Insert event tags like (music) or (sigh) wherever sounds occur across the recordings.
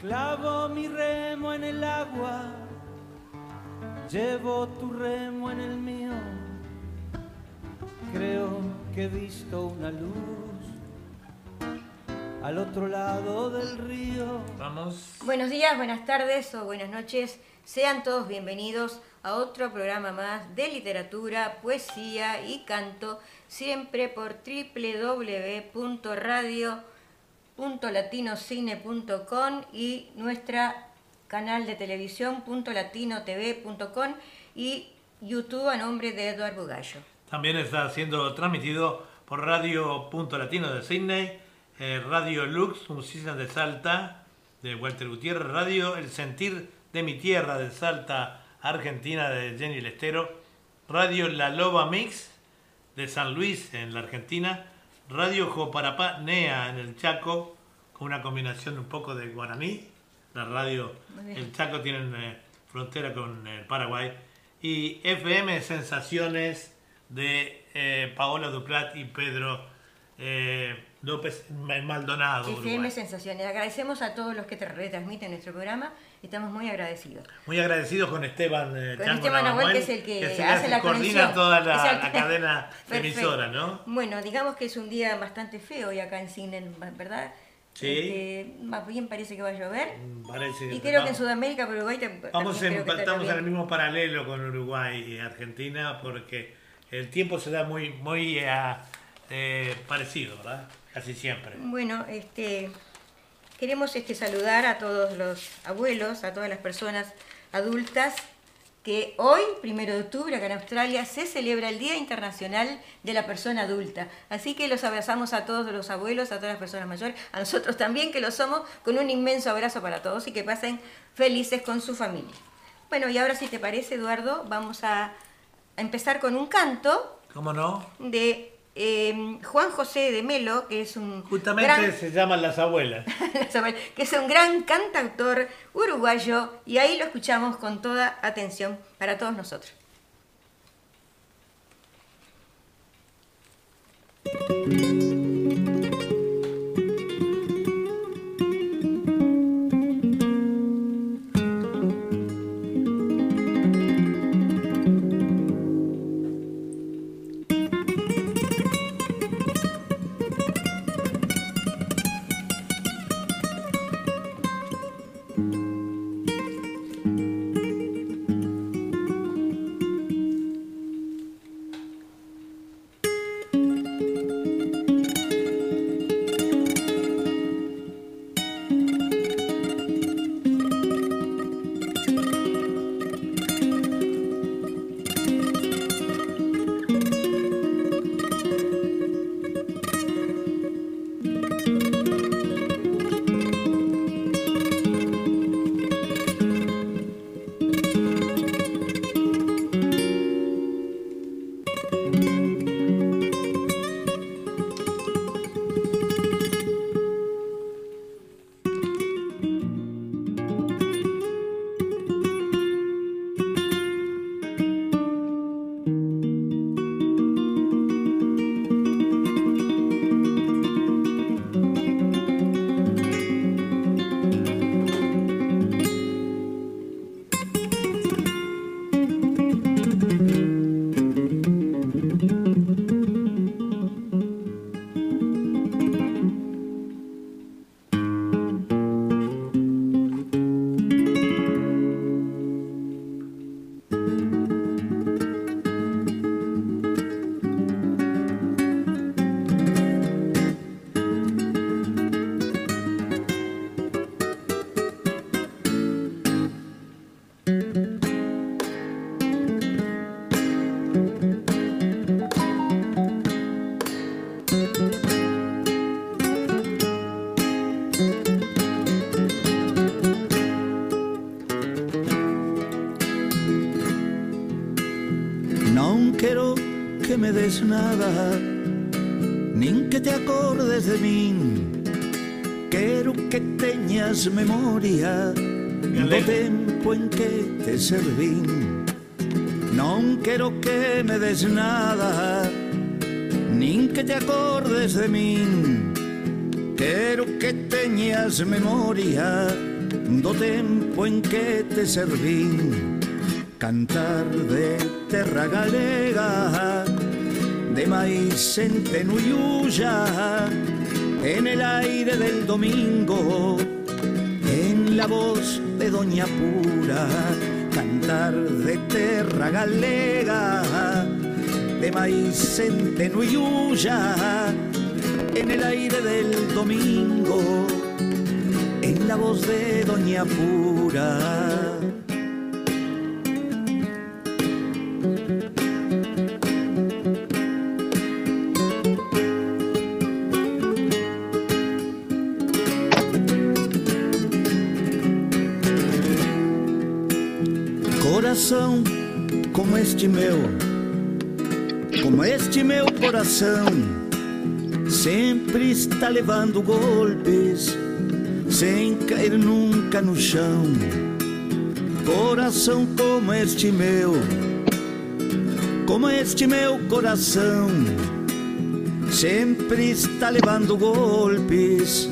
Clavo mi remo en el agua, llevo tu remo en el mío. Creo que he visto una luz al otro lado del río. Vamos. Buenos días, buenas tardes o buenas noches. Sean todos bienvenidos a otro programa más de literatura, poesía y canto, siempre por www.radio.latinocine.com y nuestra canal de televisión .latinotv.com y YouTube a nombre de Eduardo Bugallo. También está siendo transmitido por Radio Punto Latino de Sydney, eh, Radio Lux, Musicias de Salta, de Walter Gutiérrez, Radio El Sentir de mi Tierra de Salta, Argentina, de Jenny Lestero, Radio La Loba Mix de San Luis, en la Argentina, Radio Joparapá Nea, en el Chaco, con una combinación un poco de guaraní, la radio, el Chaco tiene eh, frontera con el Paraguay, y FM Sensaciones de eh, Paola Duplat y Pedro eh, López Maldonado. FM Uruguay. Sensaciones. Agradecemos a todos los que te retransmiten nuestro programa. Estamos muy agradecidos. Muy agradecidos con Esteban eh, Con Chango Esteban Nahuel, que es el que hace la coordina conexión. toda la, (laughs) cadena (laughs) emisora, ¿no? Bueno, digamos que es un día bastante feo hoy acá en Cine, ¿verdad? Sí. Este, más bien parece que va a llover. Parece Y creo que en Sudamérica, pero Uruguay Vamos en, estamos en el mismo paralelo con Uruguay y Argentina porque el tiempo se da muy, muy eh, eh, parecido, ¿verdad? Casi siempre. Bueno, este, queremos este, saludar a todos los abuelos, a todas las personas adultas, que hoy, primero de octubre, acá en Australia, se celebra el Día Internacional de la Persona Adulta. Así que los abrazamos a todos los abuelos, a todas las personas mayores, a nosotros también que lo somos, con un inmenso abrazo para todos y que pasen felices con su familia. Bueno, y ahora si te parece, Eduardo, vamos a, a empezar con un canto ¿Cómo no? de eh, Juan José de Melo, que es un Justamente gran, se llaman (laughs) las abuelas. que es un gran cantautor uruguayo, y ahí lo escuchamos con toda atención para todos nosotros. Memoria Do tempo en que te servín Non quero que me des nada Nin que te acordes de min Quero que teñas memoria do tempo en que te servín cantar de terra galega de maíz centeno en el aire del domingo. en la voz de Doña Pura cantar de terra galega de maíz centeno en el aire del domingo en la voz de Doña Pura. Coração, sempre está levando golpes sem cair nunca no chão. Coração como este meu, como este meu coração, sempre está levando golpes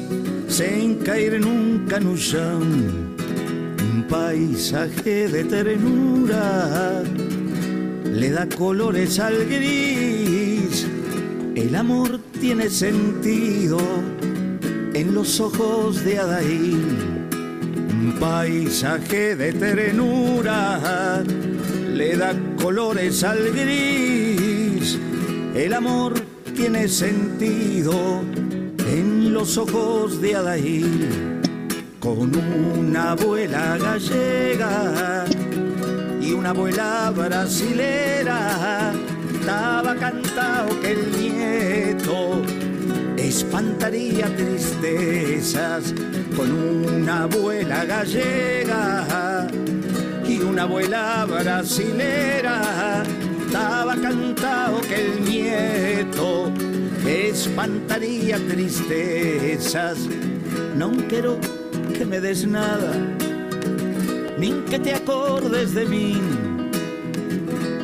sem cair nunca no chão. Un paisaje de ternura le da colores al gris. El amor tiene sentido en los ojos de Adaín. Un paisaje de ternura le da colores al gris. El amor tiene sentido en los ojos de Adaín. Con una abuela gallega y una abuela brasilera, estaba cantado que el nieto espantaría tristezas con una abuela gallega y una abuela brasilera. Estaba cantado que el nieto espantaría tristezas. No quiero que me des nada, ni que te acordes de mí.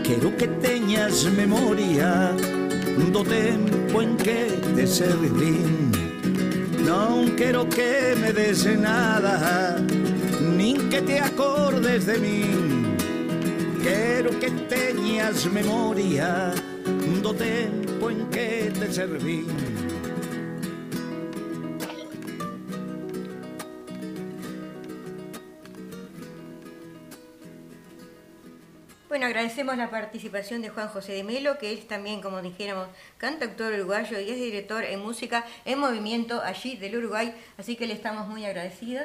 Quiero que teñas memoria do tempo en que te servín Non quero que me des nada Nin que te acordes de min Quero que teñas memoria Do tempo en que te servín Bueno, agradecemos la participación de Juan José de Melo, que es también, como dijéramos, cantautor uruguayo y es director en música en movimiento allí del Uruguay, así que le estamos muy agradecidos.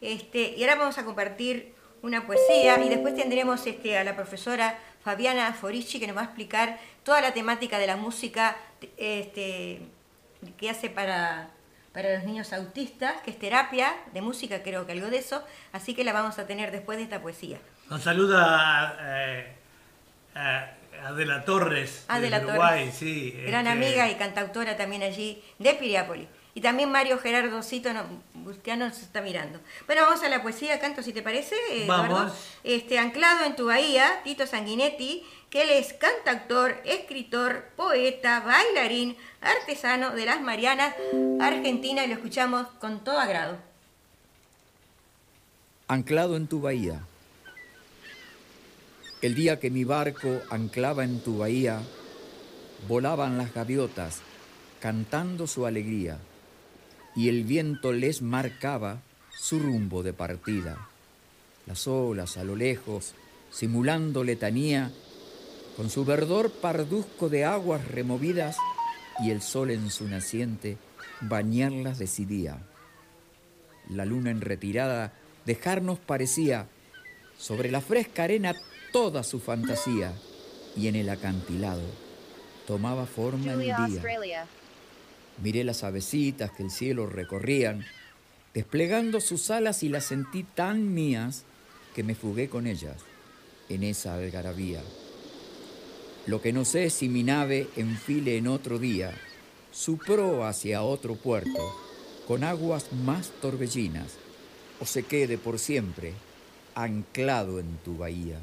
Este, y ahora vamos a compartir una poesía y después tendremos este, a la profesora Fabiana Forici que nos va a explicar toda la temática de la música este, que hace para, para los niños autistas, que es terapia de música, creo que algo de eso, así que la vamos a tener después de esta poesía. Nos saluda eh, Adela Torres Adela de Uruguay, Torres, sí. Gran este, amiga y cantautora también allí de Piriápolis. Y también Mario Gerardo Cito no, Bustiano nos está mirando. Bueno, vamos a la poesía, canto, si te parece, Eduardo. Vamos. Este, anclado en tu bahía, Tito Sanguinetti, que él es cantautor, escritor, poeta, bailarín, artesano de las Marianas, Argentina, y lo escuchamos con todo agrado. Anclado en tu bahía. El día que mi barco anclaba en tu bahía, volaban las gaviotas cantando su alegría, y el viento les marcaba su rumbo de partida. Las olas a lo lejos, simulando letanía, con su verdor parduzco de aguas removidas y el sol en su naciente bañarlas decidía. La luna en retirada dejarnos parecía sobre la fresca arena toda su fantasía y en el acantilado tomaba forma el día. Miré las avecitas que el cielo recorrían, desplegando sus alas y las sentí tan mías que me fugué con ellas en esa algarabía. Lo que no sé es si mi nave enfile en otro día su pro hacia otro puerto, con aguas más torbellinas, o se quede por siempre anclado en tu bahía.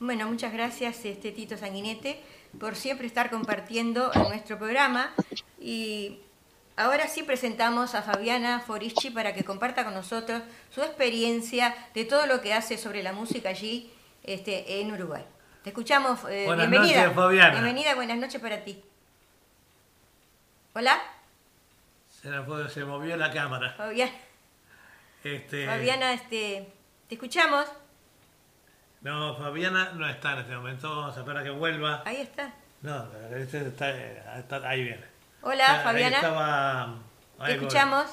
Bueno, muchas gracias este Tito Sanguinete por siempre estar compartiendo en nuestro programa y ahora sí presentamos a Fabiana Forici para que comparta con nosotros su experiencia de todo lo que hace sobre la música allí este, en Uruguay. Te escuchamos. eh, Buenas bienvenida. noches, Fabiana. Bienvenida, buenas noches para ti. Hola, Se, la fue- se movió la cámara. Fabiana. Este, Fabiana, este, te escuchamos. No, Fabiana no está en este momento. Vamos a esperar a que vuelva. Ahí está. No, este está, está- ahí viene. Hola, Ahí Fabiana. estaba- Te ahí voy. escuchamos.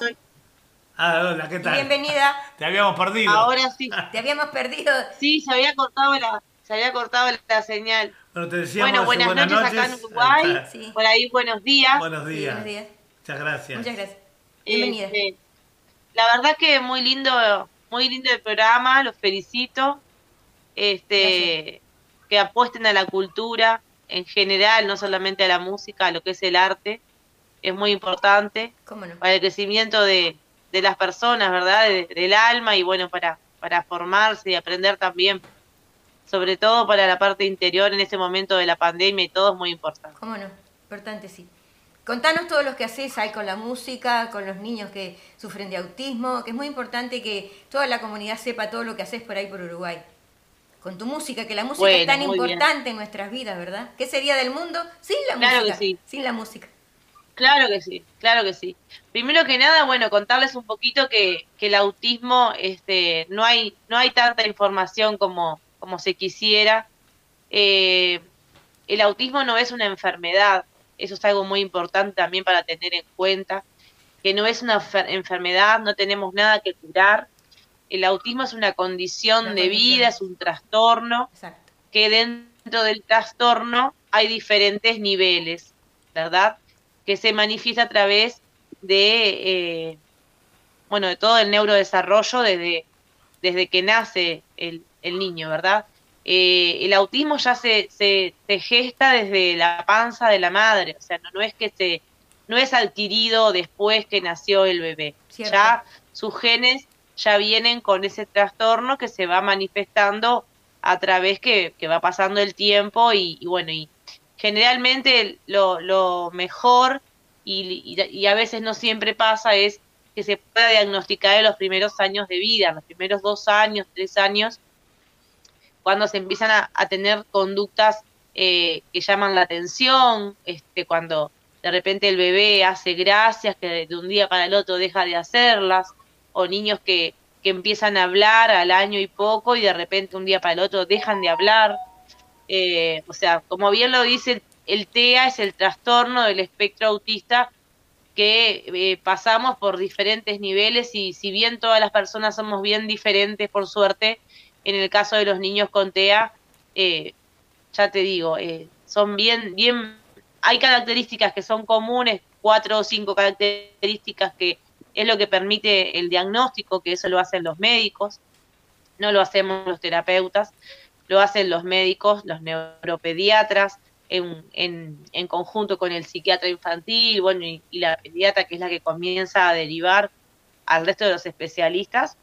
Ah, hola, ¿qué tal? Bienvenida. Te habíamos perdido. Ahora sí. Te habíamos perdido. Sí, se había cortado la, se había cortado la señal. Bueno, te decíamos Bueno, buenas, buenas noches, acá en noches. Uruguay. Ahí. Sí. Por ahí, buenos días. Buenos Sí, días. buenos días. Muchas gracias. Muchas gracias. Bienvenida. Este, la verdad que muy lindo, muy lindo el programa, los felicito. Este, que apuesten a la cultura en general, no solamente a la música, a lo que es el arte. Es muy importante para el crecimiento de, de las personas, ¿verdad? De- del alma y bueno, para, para formarse y aprender también. Sobre todo para la parte interior en ese momento de la pandemia y todo es muy importante. ¿Cómo no? Importante, sí. Contanos todo lo que haces ahí con la música, con los niños que sufren de autismo, que es muy importante que toda la comunidad sepa todo lo que haces por ahí por Uruguay. Con tu música, que la música Bueno, es tan bien. importante en nuestras vidas, ¿verdad? ¿Qué sería del mundo sin la Claro música? que sí. Sin la música. Claro que sí, claro que sí. Primero que nada, bueno, contarles un poquito que, que el autismo, este, no hay, no hay tanta información como, como se quisiera. Eh, el autismo no es una enfermedad, eso es algo muy importante también para tener en cuenta, que no es una fer- enfermedad, no tenemos nada que curar. El autismo es una condición Una de condición. vida, es un trastorno Exacto. que dentro del trastorno hay diferentes niveles, ¿verdad? Que se manifiesta a través de, eh, bueno, de todo el neurodesarrollo desde, desde que nace el, el niño, ¿verdad? Eh, el autismo ya se, se, se gesta desde la panza de la madre, o sea, no, no es que se, no es adquirido después que nació el bebé, Cierto. ya sus genes ya vienen con ese trastorno que se va manifestando a través que, que va pasando el tiempo y, bueno, y generalmente lo, lo mejor y, a veces no siempre pasa es que se pueda diagnosticar en los primeros años de vida, los primeros dos años, tres años, cuando se empiezan a, a tener conductas eh, que llaman la atención, este, cuando de repente el bebé hace gracias que de un día para el otro deja de hacerlas, o niños que, que empiezan a hablar al año y poco y de repente un día para el otro dejan de hablar. Eh, o sea, como bien lo dice el, TEA, es el trastorno del espectro autista que eh, pasamos por diferentes niveles y si bien todas las personas somos bien diferentes, por suerte, en el caso de los niños con TEA, eh, ya te digo, son bien, bien, hay características que son comunes, cuatro o cinco características que es lo que permite el diagnóstico, que eso lo hacen los médicos, no lo hacemos los terapeutas, lo hacen los médicos, los neuropediatras, en, en, en conjunto con el psiquiatra infantil, bueno, y, la pediatra, que es la que comienza a derivar al resto de los especialistas.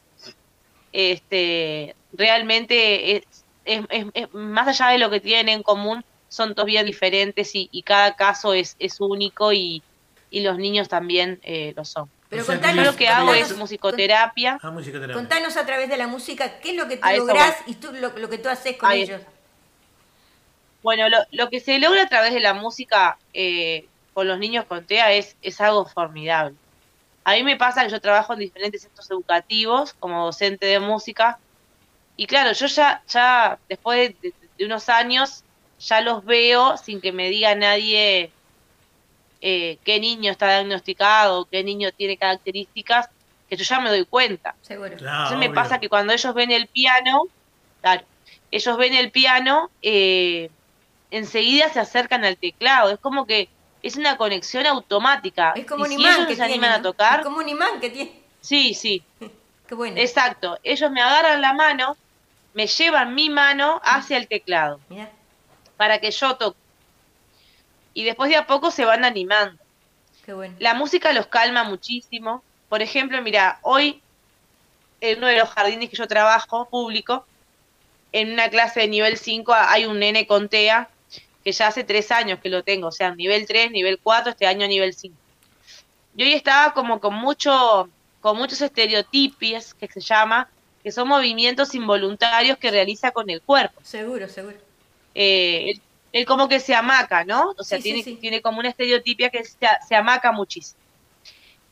Este, realmente es, es, es- más allá de lo que tienen en común, son todos bien diferentes y, cada caso es, es único y, y los niños también eh, lo son. Pero O sea, contanos, Yo lo que hago contanos- es musicoterapia. Ah, musicoterapia. Contanos a través de la música qué es lo que tú lográs y tú, lo, lo que tú haces con Ahí ellos. Bueno, lo, lo que se logra a través de la música eh, con los niños con TEA es, es algo formidable. A mí me pasa que yo trabajo en diferentes centros educativos como docente de música y claro, yo ya, ya después de, de unos años ya los veo sin que me diga nadie eh, qué niño está diagnosticado, qué niño tiene características, que yo ya me doy cuenta. Seguro. Claro, Entonces me obvio. pasa que cuando ellos ven el piano, claro, ellos ven el piano, eh, enseguida se acercan al teclado. Es como que es una conexión automática. Es como y un si imán ellos que se animan a tocar, Es como un imán que tiene. sí, sí, (laughs) Qué bueno. exacto. Ellos me agarran la mano, me llevan mi mano hacia el teclado Mirá, para que yo toque. Y después de a poco se van animando. qué bueno. La música los calma muchísimo. Por ejemplo, mira, hoy en uno de los jardines que yo trabajo, público, en una clase de nivel 5 hay un nene con TEA que ya hace tres años que lo tengo, o sea, nivel 3, nivel 4, este año nivel 5. y hoy estaba como con mucho, con muchos estereotipos que se llama, que son movimientos involuntarios que realiza con el cuerpo. Seguro, seguro. Eh, él, como que se amaca, ¿no? O sea, Sí, tiene, sí. tiene como una estereotipia que se, se amaca muchísimo.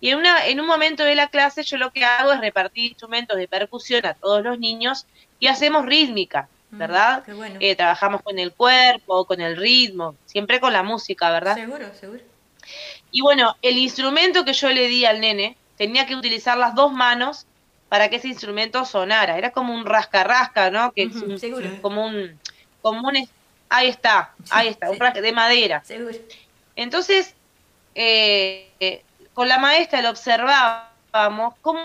Y en, una, en un momento de la clase yo lo que hago es repartir instrumentos de percusión a todos los niños y hacemos rítmica, Mm, ¿verdad? Qué bueno. Eh, trabajamos con el cuerpo, con el ritmo, siempre con la música, ¿verdad? Seguro, seguro. Y bueno, el instrumento que yo le di al nene tenía que utilizar las dos manos para que ese instrumento sonara. Era como un rasca-rasca, ¿no? Que es un- como un, como un, ahí está, ahí está, un rasca de madera. Seguro. Entonces, eh, con la maestra lo observábamos cómo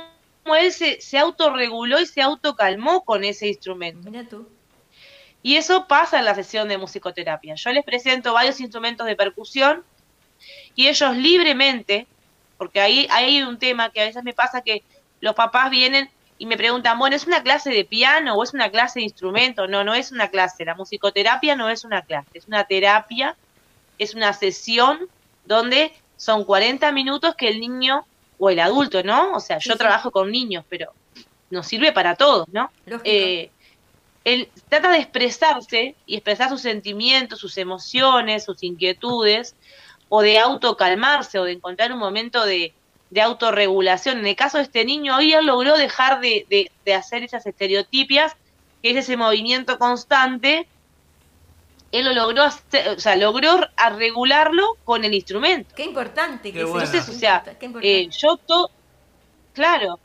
él se, se autorreguló y se autocalmó con ese instrumento. Mira tú. Y eso pasa en la sesión de musicoterapia. Yo les presento varios instrumentos de percusión y ellos libremente, porque ahí, ahí hay un tema que a veces me pasa que los papás vienen y me preguntan, bueno, ¿es una clase de piano o es una clase de instrumento? No, no es una clase. La musicoterapia no es una clase, es una terapia, es una sesión donde son 40 minutos que el niño o el adulto, ¿no? O sea, yo sí. trabajo con niños, pero nos sirve para todos, ¿no? Eh, él trata de expresarse y expresar sus sentimientos, sus emociones, sus inquietudes, o de autocalmarse, o de encontrar un momento de, de autorregulación. En el caso de este niño, hoy él logró dejar de, de- de hacer esas estereotipias, que es ese movimiento constante, él lo logró hacer, o sea, logró regularlo con el instrumento. Qué importante Qué que bueno. Entonces, o sea. Eh, yo to claro,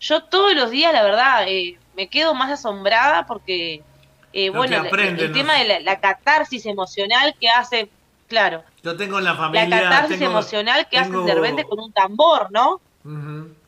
yo todos los días, la verdad, eh, me quedo más asombrada porque, eh, bueno, el ¿no? tema de la, la catarsis emocional que hace, claro, Yo tengo en la la familia. catarsis tengo- emocional que tengo- hace de repente con un tambor, ¿no?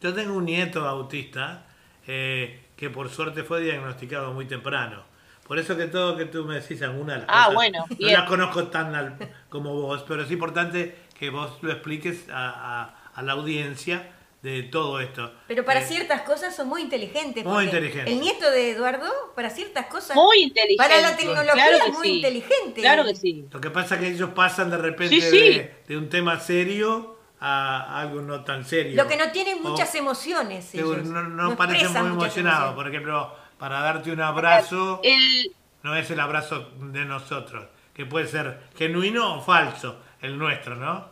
Yo tengo un nieto autista eh, que por suerte fue diagnosticado muy temprano. Por eso que todo que tú me decís alguna de las Ah, cosas, bueno, no bien. las conozco tan al- como vos, pero es importante que vos lo expliques a, a- a la audiencia de todo esto. Pero para Eh, ciertas cosas son muy inteligentes. Muy inteligentes. El nieto de Eduardo, para ciertas cosas. Muy inteligente. para la tecnología claro es muy sí. inteligente. Claro que sí. Lo que pasa es que ellos pasan de repente Sí, sí. De, de un tema serio a algo no tan serio. Lo que no tienen O- muchas emociones. ellos. no, no parecen muy emocionados. Por ejemplo, para darte un abrazo, El, no es el abrazo de nosotros, que puede ser genuino o falso, el nuestro, ¿no?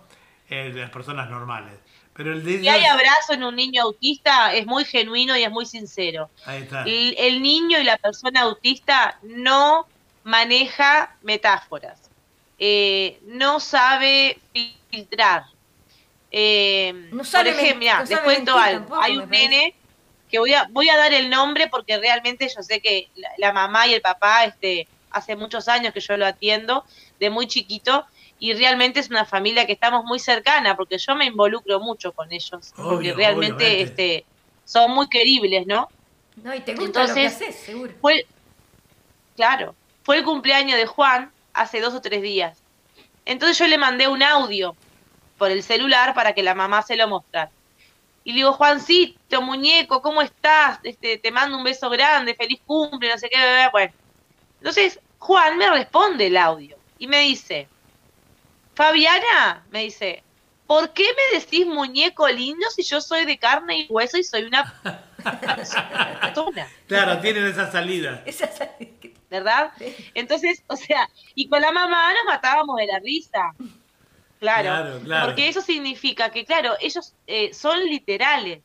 El de las personas normales. Pero el de si hay abrazo en un niño autista, es muy genuino y es muy sincero. Ahí está. El, el niño y la persona autista no maneja metáforas, eh, no sabe filtrar. Eh, No sabe por ejemplo, no les sabe cuento mentir algo. Hay un nene que voy a, voy a dar el nombre porque realmente yo sé que la, la mamá y el papá, este, hace muchos años que yo lo atiendo, de muy chiquito, y realmente es una familia que estamos muy cercana, porque yo me involucro mucho con ellos, porque Obvio, realmente obviamente. este, son muy queribles, ¿no? No, y te gusta lo que Entonces, haces, seguro. Fue, claro, fue el cumpleaños de Juan hace dos o tres días. Entonces yo le mandé un audio por el celular para que la mamá se lo mostrara. Y le digo, Juancito, muñeco, ¿cómo estás? Este, te mando un beso grande, feliz cumple, no sé qué, bla, bueno. Entonces, Juan me responde el audio y me dice, Fabiana, me dice, ¿por qué me decís muñeco lindo si yo soy de carne y hueso y soy una (laughs) persona? Claro, tienen esa salida. (laughs) Esa es- ¿verdad? Entonces, o sea, y con la mamá nos matábamos de la risa. Claro, Claro, claro. porque eso significa que, claro, ellos eh, son literales.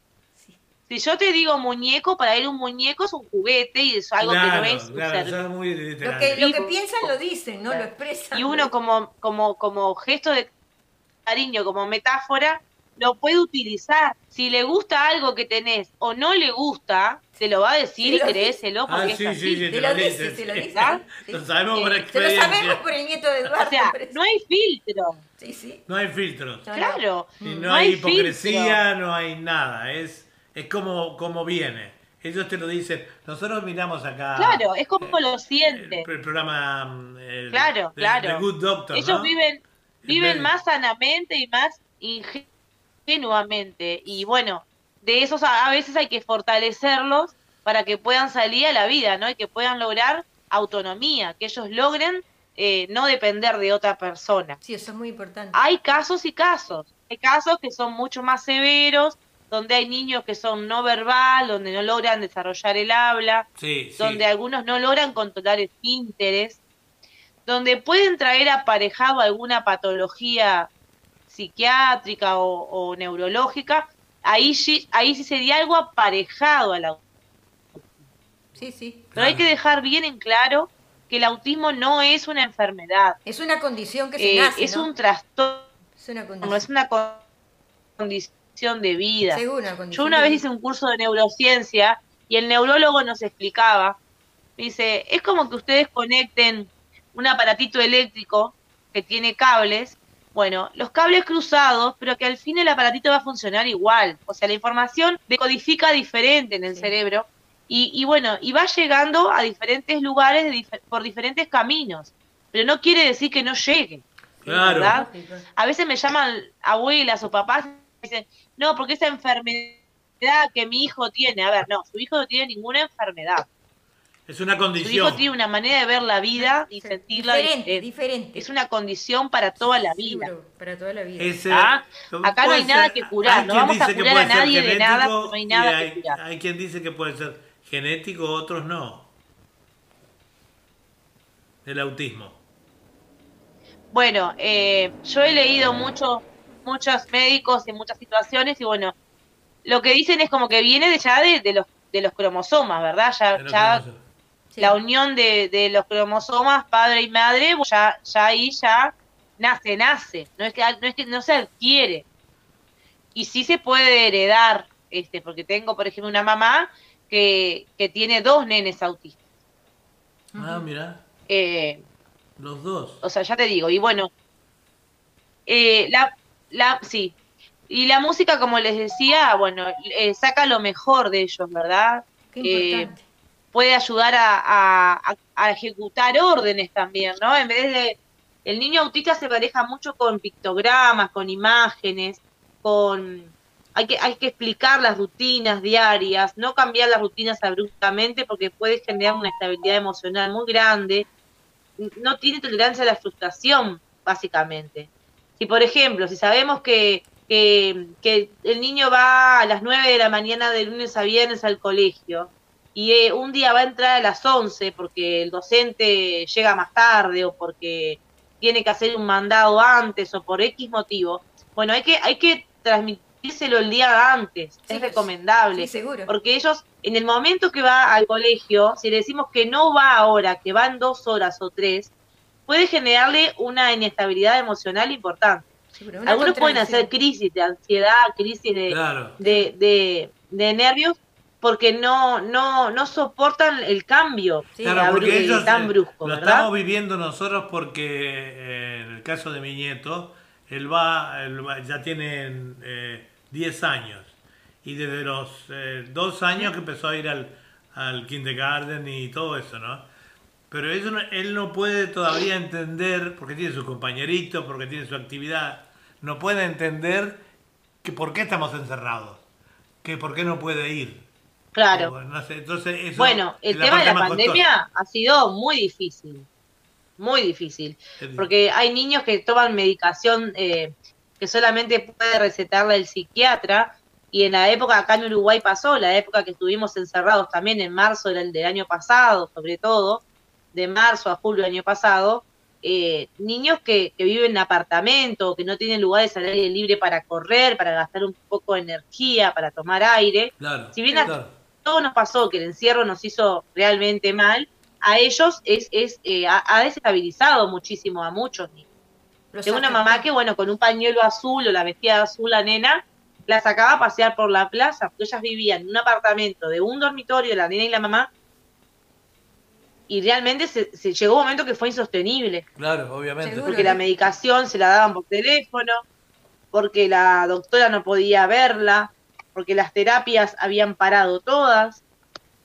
Si yo te digo muñeco, para él un muñeco es un juguete y es algo claro, que no es claro, ser son muy Lo que, lo que piensan lo dicen, no lo expresan. y uno como, como, como gesto de cariño, como metáfora, lo puede utilizar. Si le gusta algo que tenés o no le gusta, te lo va a decir y lo creéselo porque Ah, es sí, así. sí, sí, Te te lo dice, dices. te lo dice. Lo sabemos por Eh, Te lo experiencia. sabemos por el nieto de Eduardo. O sea, no hay filtro. Sí, sí. No hay no. Claro. Y no, no hay hay hipocresía, no hay nada. Es, es como, como viene. Ellos te lo dicen. Nosotros miramos acá. Claro, es como lo el, siente. el programa. mm, el- Claro, de- claro. de Good Doctor. Ellos ¿no? viven, viven más sanamente y más ingenuamente. Y bueno, de esos a, a veces hay que fortalecerlos para que puedan salir a la vida, ¿no? Y que puedan lograr autonomía, que ellos logren eh, no depender de otra persona. Sí, eso es muy importante. Hay casos y casos. hay casos que son mucho más severos, donde hay niños que son no verbal, donde no logran desarrollar el habla, Sí, sí. donde algunos no logran controlar el interés, donde pueden traer aparejado alguna patología psiquiátrica o, o neurológica, ahí sí, ahí sí sería algo aparejado a la Sí, sí. Pero hay que dejar bien en claro que el autismo no es una enfermedad, Es una condición que se eh, nace, es ¿no? un trastorno, Es una condición. es una con- condición de vida. Una Yo una vez hice un curso de neurociencia y el neurólogo nos explicaba, dice, es como que ustedes conecten un aparatito eléctrico que tiene cables, bueno, los cables cruzados, pero que al fin el aparatito va a funcionar igual. O sea, la información decodifica diferente en el Sí. cerebro y, y bueno, y va llegando a diferentes lugares de dif- por diferentes caminos, pero no quiere decir que no llegue. Claro. A veces me llaman abuelas o papás y dicen, no, porque esa enfermedad que mi hijo tiene, a ver, no, su hijo no tiene ninguna enfermedad. Es una Su condición. hijo tiene una manera de ver la vida y Sí. sentirla diferente, diferente. diferente. Es una condición para toda la vida. Seguro, para toda la vida. Ese- Ah, acá no hay nada que curar, no vamos a curar a nadie de nada, no hay y nada que hay, curar. hay quien dice que puede ser genético, otros no. El autismo. Bueno, eh, yo he leído mucho, muchos médicos en muchas situaciones y bueno, lo que dicen es como que viene de ya de, de los de los cromosomas, ¿verdad? Ya, ya ¿cómo se- Sí. la unión de, de los cromosomas padre y madre, pues ya, ya ahí ya nace, nace, no es que no es que no se adquiere. Y sí se puede heredar, este, porque tengo, por ejemplo, una mamá que, que tiene dos nenes autistas. Ah, mira, Eh, los dos. o sea, ya te digo, y bueno, eh, la, la, sí, y la música, como les decía, bueno, eh, saca lo mejor de ellos, ¿verdad? Qué eh, puede ayudar a, a- ejecutar órdenes también, ¿no? En vez de, el niño autista se maneja mucho con pictogramas, con imágenes, con, hay que, hay que explicar las rutinas diarias, no cambiar las rutinas abruptamente porque puede generar una estabilidad emocional muy grande, no tiene tolerancia a la frustración, básicamente. Si, por ejemplo, si sabemos que, que, que el niño va a las 9 de la mañana de lunes a viernes al colegio y eh, un día va a entrar a las 11 porque el docente llega más tarde o porque tiene que hacer un mandado antes o por X motivo, bueno, hay que, hay que transmitírselo el día antes, Sí, es recomendable. Sí, seguro. Porque ellos, en el momento que va al colegio, si le decimos que no va ahora, que va en dos horas o tres, puede generarle una inestabilidad emocional importante. Algunos pueden hacer crisis de ansiedad, crisis de, Claro. de, de, de nervios, porque no, no, no soportan el cambio Sí, Claro, porque ellos tan eh, brusco, lo ¿verdad? estamos viviendo nosotros porque eh, en el caso de mi nieto, él va, él va- ya tiene eh, 10 años y desde los eh, dos años que empezó a ir al, al kindergarten y todo eso, ¿no? Pero eso no- él no puede todavía entender, porque tiene su compañerito, porque tiene su actividad, no puede entender que por qué estamos encerrados, que por qué no puede ir. Claro. O, no sé, entonces eso Bueno, el tema de la pandemia ha sido muy difícil, muy difícil, porque hay niños que toman medicación eh, que solamente puede recetarla el psiquiatra, y en la época acá en Uruguay pasó, la época que estuvimos encerrados también en marzo del, del año pasado, sobre todo, de marzo a julio del año pasado, eh, niños que, que viven en apartamento, que no tienen lugares al aire libre para correr, para gastar un poco de energía, para tomar aire, Claro, Si bien a- claro. todo nos pasó, que el encierro nos hizo realmente mal, a ellos es, es eh, ha, ha desestabilizado muchísimo a muchos niños. Tengo una mamá que, bueno, con un pañuelo azul o la vestía de azul la nena, la sacaba a pasear por la plaza, porque ellas vivían en un apartamento de un dormitorio, la nena y la mamá, y realmente se, se llegó un momento que fue insostenible, Claro, obviamente. Seguro. porque la medicación se la daban por teléfono, porque la doctora no podía verla, porque las terapias habían parado todas,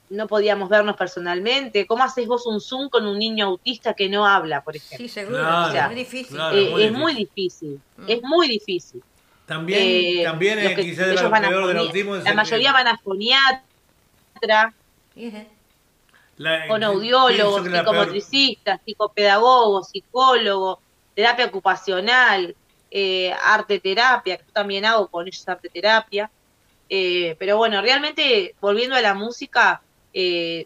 no podíamos vernos personalmente. ¿Cómo haces vos un Zoom con un niño autista que no habla, por ejemplo? Sí, seguro. Claro, o sea, es difícil. claro. Eh, muy es muy difícil, Mm. es muy difícil. También, Eh, también quizás ellos lo van a peor del autismo es La el- mayoría van a foniatra, Ejé. La- con audiólogos, la peor- psicomotricistas, psicopedagogos, psicólogos, terapia ocupacional. eh, arte terapia, que yo también hago con ellos arte terapia. Eh, pero bueno, realmente volviendo a la música, eh,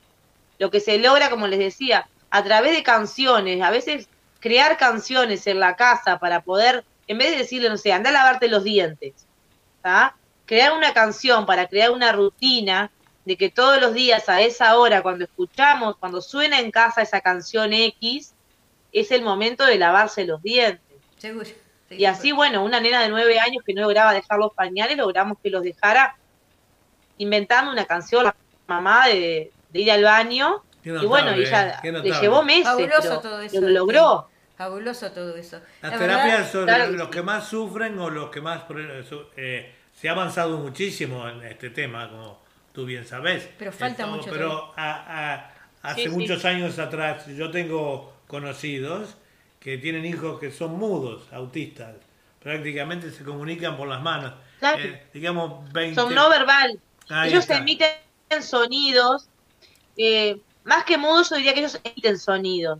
lo que se logra, como les decía, a través de canciones, a veces crear canciones en la casa para poder, en vez de decirle, no sé, anda a lavarte los dientes, ¿tá? crear una canción para crear una rutina de que todos los días a esa hora, cuando escuchamos, cuando suena en casa esa canción X, es el momento de lavarse los dientes. Seguro. Sí, Y así, bueno, una nena de nueve años que no lograba dejar los pañales, logramos que los dejara inventando una canción, la mamá de, de ir al baño. Y bueno, y ella eh, qué le llevó meses, Fabuloso pero todo eso. lo logró. Fabuloso todo eso. Las La terapias verdad, son claro los sí. que más sufren o los que más... eh, se ha avanzado muchísimo en este tema, como tú bien sabes. Pero falta Esto- mucho Pero a- a- hace Sí, sí. muchos años atrás yo tengo conocidos que tienen hijos que son mudos, autistas. Prácticamente se comunican por las manos. Claro. Eh, digamos 20... Son no verbal. Ahí ellos está. emiten sonidos, eh, más que mudos, yo diría que ellos emiten sonidos.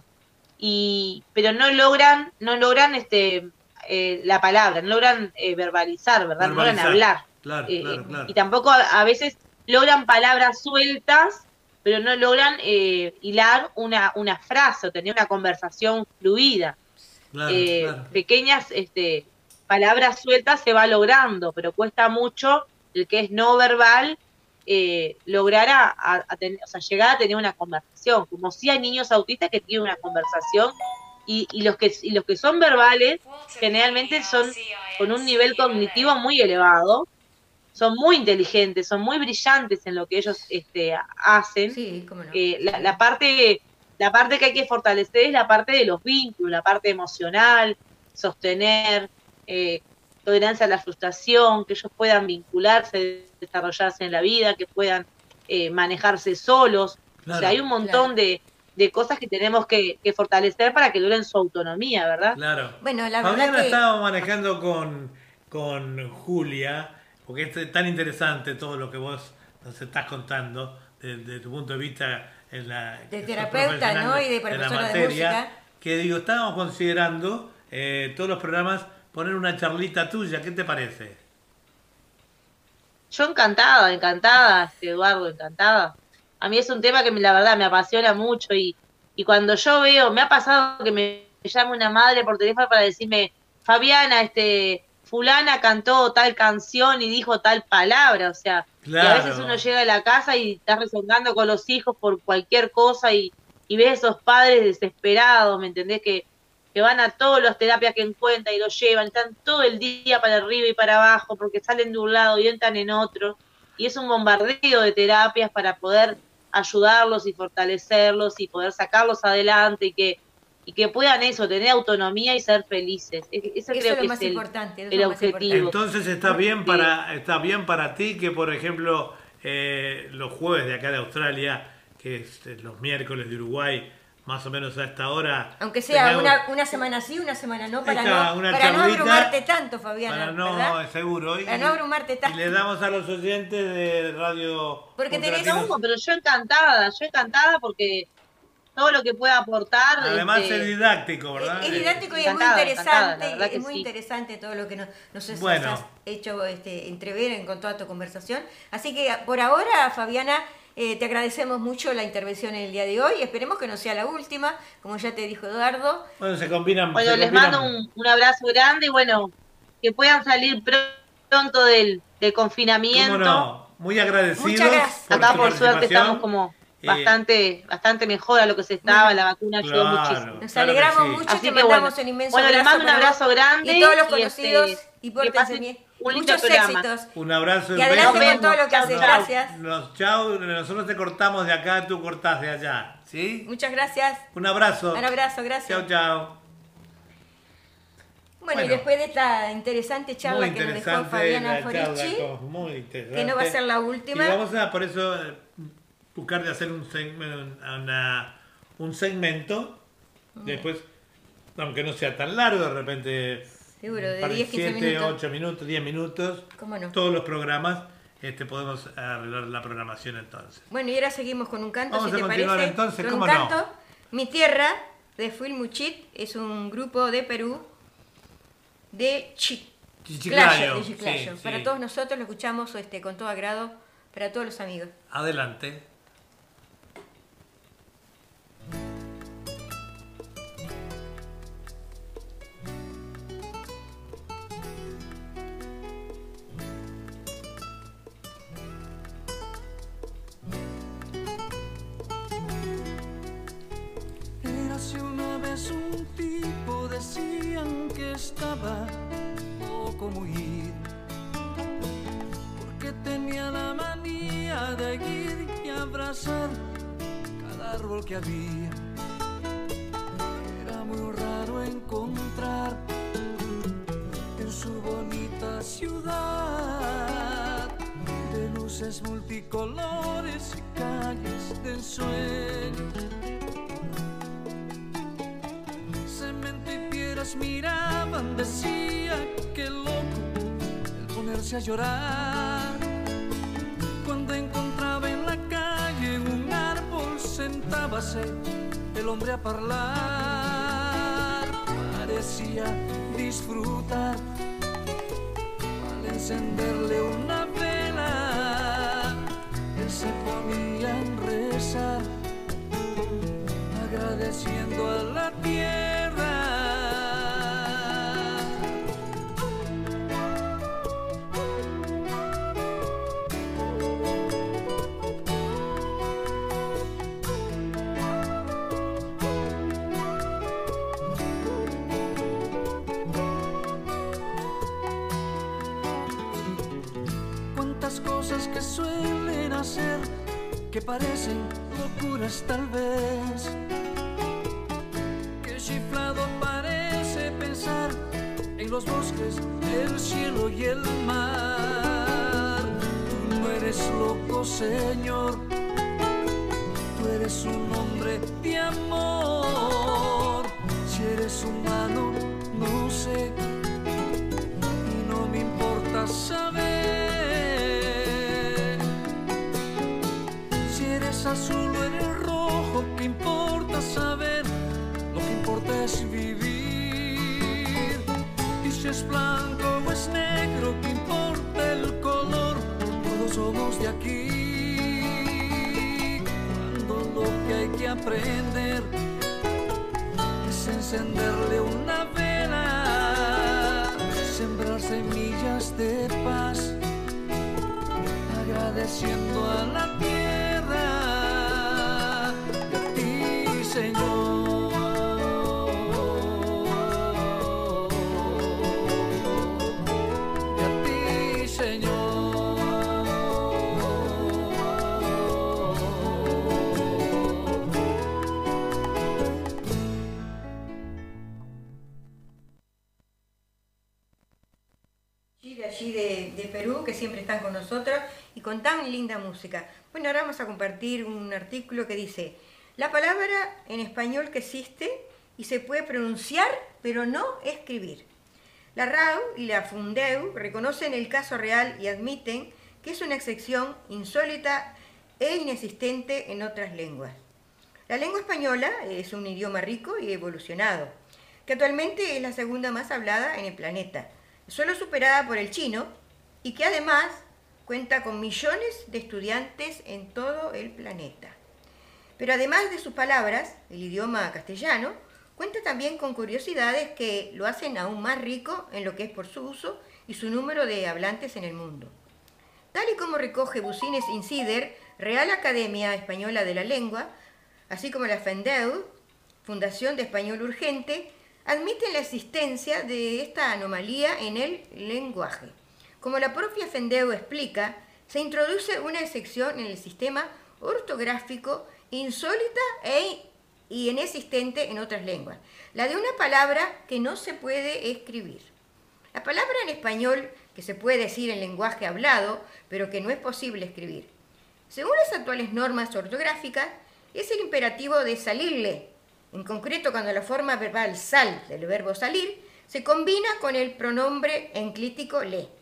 Y, pero no logran, no logran este eh, la palabra, no logran eh, verbalizar, ¿verdad? No logran hablar. Claro, Eh, claro, claro. Y tampoco a, a veces logran palabras sueltas, pero no logran eh, hilar una, una frase o tener una conversación fluida. Claro, Eh, claro. Pequeñas este, palabras sueltas se va logrando, pero cuesta mucho el que es no verbal eh, lograr a, a- a tener- o sea, llegar a tener una conversación. Como si hay niños autistas que tienen una conversación y, y los que y los que son verbales generalmente son con un nivel cognitivo muy elevado, son muy inteligentes, son muy brillantes en lo que ellos este, hacen. Sí, cómo no. Eh, la, la parte la parte que hay que fortalecer es la parte de los vínculos, la parte emocional, sostener, eh, tolerancia a la frustración, que ellos puedan vincularse, desarrollarse en la vida, que puedan eh, manejarse solos. Claro. O sea, hay un montón de, de cosas que tenemos que, que fortalecer para que duren su autonomía, ¿verdad? Claro. Bueno, la verdad Fabiana que- estaba manejando con, con Julia, porque es tan interesante todo lo que vos nos estás contando desde tu punto de vista en la, De terapeuta, ¿no? Y de la profesora de música. Que digo, estábamos considerando eh, todos los programas poner una charlita tuya, ¿qué te parece? Yo encantada, encantada, Eduardo, encantada. A mí es un tema que la verdad me apasiona mucho y, y cuando yo veo, me ha pasado que me llama una madre por teléfono para decirme, Fabiana, este, fulana cantó tal canción y dijo tal palabra, o sea, y a veces uno llega a la casa y está rezongando con los hijos por cualquier cosa y, y ves esos padres desesperados, ¿me entendés? Que, que van a todas las terapias que encuentran y los llevan, están todo el día para arriba y para abajo porque salen de un lado y entran en otro. Y es un bombardeo de terapias para poder ayudarlos y fortalecerlos y poder sacarlos adelante y que, y que puedan eso, tener autonomía y ser felices. Eso, Eso creo es lo que más es el, importante. el lo más objetivo. importante. Entonces está bien para está bien para ti que por ejemplo eh, los jueves de acá de Australia, que es eh, los miércoles de Uruguay, más o menos a esta hora. Aunque sea tengamos- una, una semana sí, una semana no, para, no, para no abrumarte tanto, Fabiana. Para no, ¿verdad? seguro. Y, Para no abrumarte tanto. Y le damos a los oyentes de Radio. Porque tenés- No, pero yo encantada, yo encantada porque todo lo que pueda aportar. Además este, es didáctico, ¿verdad? Es didáctico y es muy interesante, encantada, es que muy sí. interesante todo lo que nos, nos has- Bueno. has hecho este, entrever en, con toda tu conversación. Así que por ahora, Fabiana, eh, te agradecemos mucho la intervención en el día de hoy. Esperemos que no sea la última, como ya te dijo Eduardo. Bueno, se combinan. Bueno, se les combinan- mando un, un abrazo grande y bueno, que puedan salir pr- pronto del, del confinamiento. ¿Cómo no? Muy agradecidos. Muchas gracias. Acá por suerte estamos como Eh, bastante, bastante mejor a lo que se estaba, la vacuna ayudó claro. muchísimo. Nos Claro que alegramos sí. mucho, Así te que mandamos bueno. un inmenso Bueno, les abrazo mando un abrazo grande Y todos los y, conocidos, este, y pórtense bien. Muchos programa. éxitos. Un abrazo Y adelante con vemos. todo lo que haces. Gracias. Los chau, nosotros te cortamos de acá, tú cortás de allá. ¿Sí? Muchas gracias. Un abrazo. Un abrazo, gracias. Chau, chau. Bueno, y después de esta interesante charla muy que nos dejó Fabiana Forici, que no va a ser la última. Y vamos a, por eso, buscar de hacer un segmento, una- un segmento, después, aunque no sea tan largo, de repente, Seguro, de par 10, 15 siete, minutos. 8 minutos, 10 minutos, ¿Cómo no? todos los programas, este, podemos arreglar la programación entonces. Bueno, y ahora seguimos con un canto, Vamos si a te parece. entonces, con ¿cómo un no? canto. Mi tierra, de Fuilmuchit, es un grupo de Perú de Chi. Chiclayo, de Chiclayo. sí, Para sí. todos nosotros lo escuchamos este, con todo agrado, para todos los amigos. Adelante. Decían que estaba poco muy porque tenía la manía de ir y abrazar cada árbol que había. Era muy raro encontrar en su bonita ciudad de luces multicolores y calles de ensueño. Miraban, decía que loco el ponerse a llorar. Cuando encontraba en la calle un árbol, sentábase el hombre a hablar. Parecía disfrutar al encenderle una vela. Él se ponía a rezar agradeciendo a la tierra. Cuántas cosas que suelen hacer que parecen locuras tal vez. Qué chiflado parece pensar en los bosques, el cielo y el mar. Tú no eres loco, Señor. Tú eres un hombre de amor. Si eres humano, no sé. Y no me importa saber. Azul o eres rojo, ¿qué importa saber? Lo que importa es vivir. Y si es blanco o es negro, ¿qué importa el color? Todos somos de aquí. Cuando lo que hay que aprender es encenderle una vela, sembrar semillas de paz agradeciendo a la siempre están con nosotros y con tan linda música. Bueno, ahora vamos a compartir un artículo que dice, la palabra en español que existe y se puede pronunciar, pero no escribir. La RAU y la Fundeu reconocen el caso real y admiten que es una excepción insólita e inexistente en otras lenguas. La lengua española es un idioma rico y evolucionado, que actualmente es la segunda más hablada en el planeta, solo superada por el chino y que además cuenta con millones de estudiantes en todo el planeta. Pero además de sus palabras, el idioma castellano cuenta también con curiosidades que lo hacen aún más rico en lo que es por su uso y su número de hablantes en el mundo. Tal y como recoge Bucines Insider, Real Academia Española de la Lengua, así como la FENDEU, Fundación de Español Urgente, admiten la existencia de esta anomalía en el lenguaje. Como la propia FENDEU explica, se introduce una excepción en el sistema ortográfico insólita e inexistente en otras lenguas, la de una palabra que no se puede escribir. La palabra en español que se puede decir en lenguaje hablado, pero que no es posible escribir. Según las actuales normas ortográficas, es el imperativo de salirle, en concreto cuando la forma verbal sal del verbo salir se combina con el pronombre enclítico le.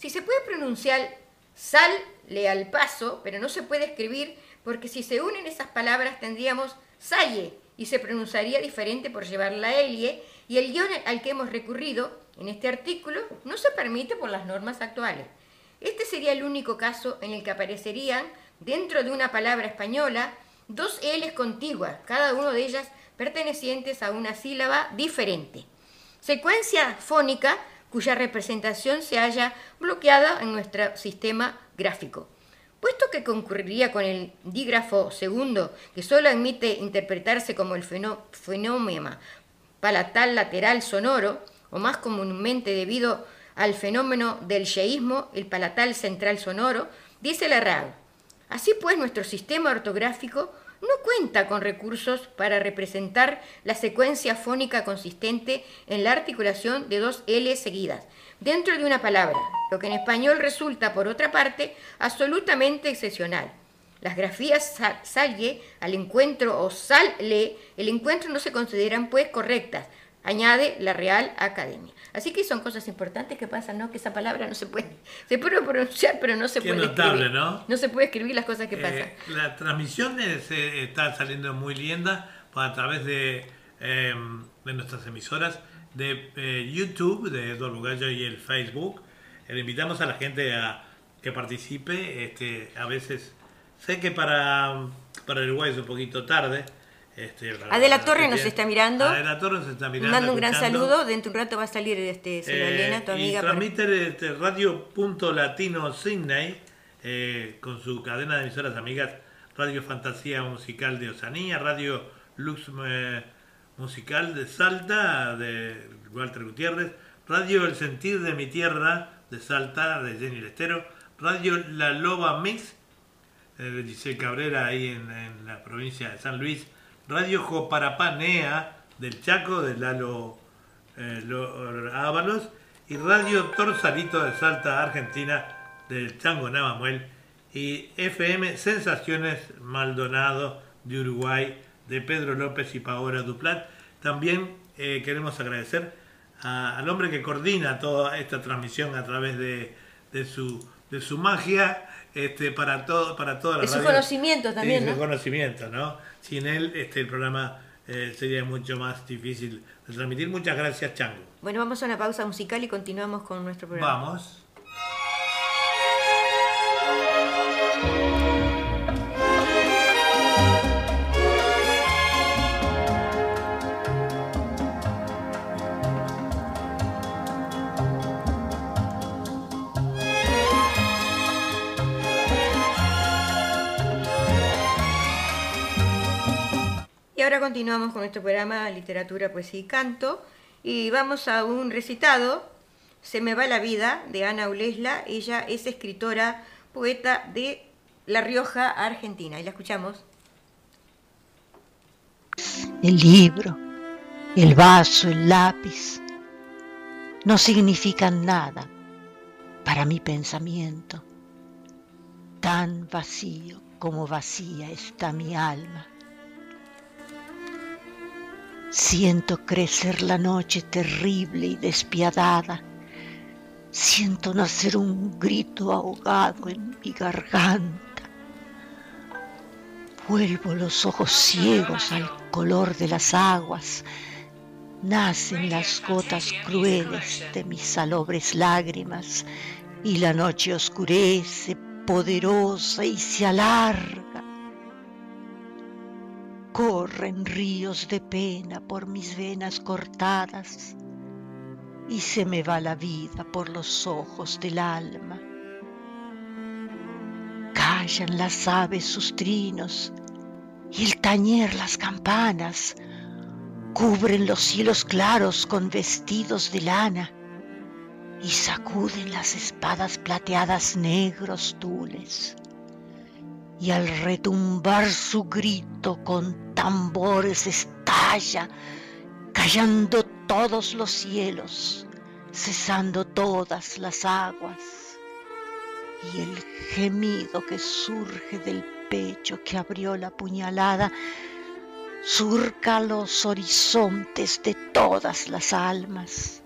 Si se puede pronunciar sal le al paso, pero no se puede escribir porque si se unen esas palabras tendríamos salle y se pronunciaría diferente por llevar la elie y el guion al que hemos recurrido en este artículo no se permite por las normas actuales. Este sería el único caso en el que aparecerían, dentro de una palabra española, dos L's contiguas, cada una de ellas pertenecientes a una sílaba diferente. Secuencia fónica cuya representación se haya bloqueada en nuestro sistema gráfico. Puesto que concurriría con el dígrafo segundo, que solo admite interpretarse como el fenómeno palatal lateral sonoro, o más comúnmente debido al fenómeno del yeísmo, el palatal central sonoro, dice la. Así pues, nuestro sistema ortográfico no cuenta con recursos para representar la secuencia fónica consistente en la articulación de dos L seguidas dentro de una palabra, lo que en español resulta, por otra parte, absolutamente excepcional. Las grafías salye al encuentro o sal-le, el encuentro no se consideran pues correctas, añade la Real Academia. Así que son cosas importantes que pasan, ¿no? Que esa palabra no se puede, (laughs) se puede pronunciar, pero no se Qué puede notable, escribir. ¿no? No se puede escribir las cosas que Eh, pasan. la transmisión es, eh, está saliendo muy linda a través de, eh, de nuestras emisoras de eh, YouTube, de Eduardo Bugallo y el Facebook. Eh, le invitamos a la gente a que participe. Este, a veces, sé que para, para Uruguay es un poquito tarde. Este, Adela para Torre nos está mirando. Adela Torre nos está mirando. Mando un gran escuchando. saludo, dentro de un rato va a salir este, Eh, Elena, tu y amiga. para- transmite este, Radio Punto Latino Sydney eh, con su cadena de emisoras amigas Radio Fantasía Musical de Oceanía, Radio Lux eh, Musical de Salta de Walter Gutiérrez, Radio El Sentir de mi Tierra de Salta de Jenny Lestero, Radio La Loba Mix de Giselle Cabrera ahí en, en la provincia de San Luis, Radio Joparapanea del Chaco de Lalo eh, y Radio Torsalito de Salta, Argentina del Chango Navamuel y FM Sensaciones Maldonado de Uruguay de Pedro López y Paola Duplat. También eh, queremos agradecer al hombre que coordina toda esta transmisión a través de su magia este, para, todo, para toda la De su conocimiento también, su ¿no? conocimiento, ¿no? Sin él este, el programa eh, sería mucho más difícil de transmitir. Muchas gracias, Chango. Bueno, vamos a una pausa musical y continuamos con nuestro programa. Vamos. Ahora continuamos con nuestro programa Literatura, Poesía y Canto. Y vamos a un recitado, Se me va la vida, de Ana Ulesla. Ella es escritora, poeta de La Rioja, Argentina. Y la escuchamos. el libro, el vaso, el lápiz, no significan nada para mi pensamiento, tan vacío como vacía está mi alma. Siento crecer la noche terrible y despiadada, siento nacer un grito ahogado en mi garganta. Vuelvo los ojos ciegos al color de las aguas. Nacen las gotas crueles de mis salobres lágrimas y la noche oscurece poderosa y se alarga. Corren ríos de pena por mis venas cortadas y se me va la vida por los ojos del alma. Callan las aves sus trinos y el tañer las campanas. Cubren los cielos claros con vestidos de lana y sacuden las espadas plateadas negros tules. Y al retumbar su grito con tambores estalla, callando todos los cielos, cesando todas las aguas y el gemido que surge del pecho que abrió la puñalada surca los horizontes de todas las almas.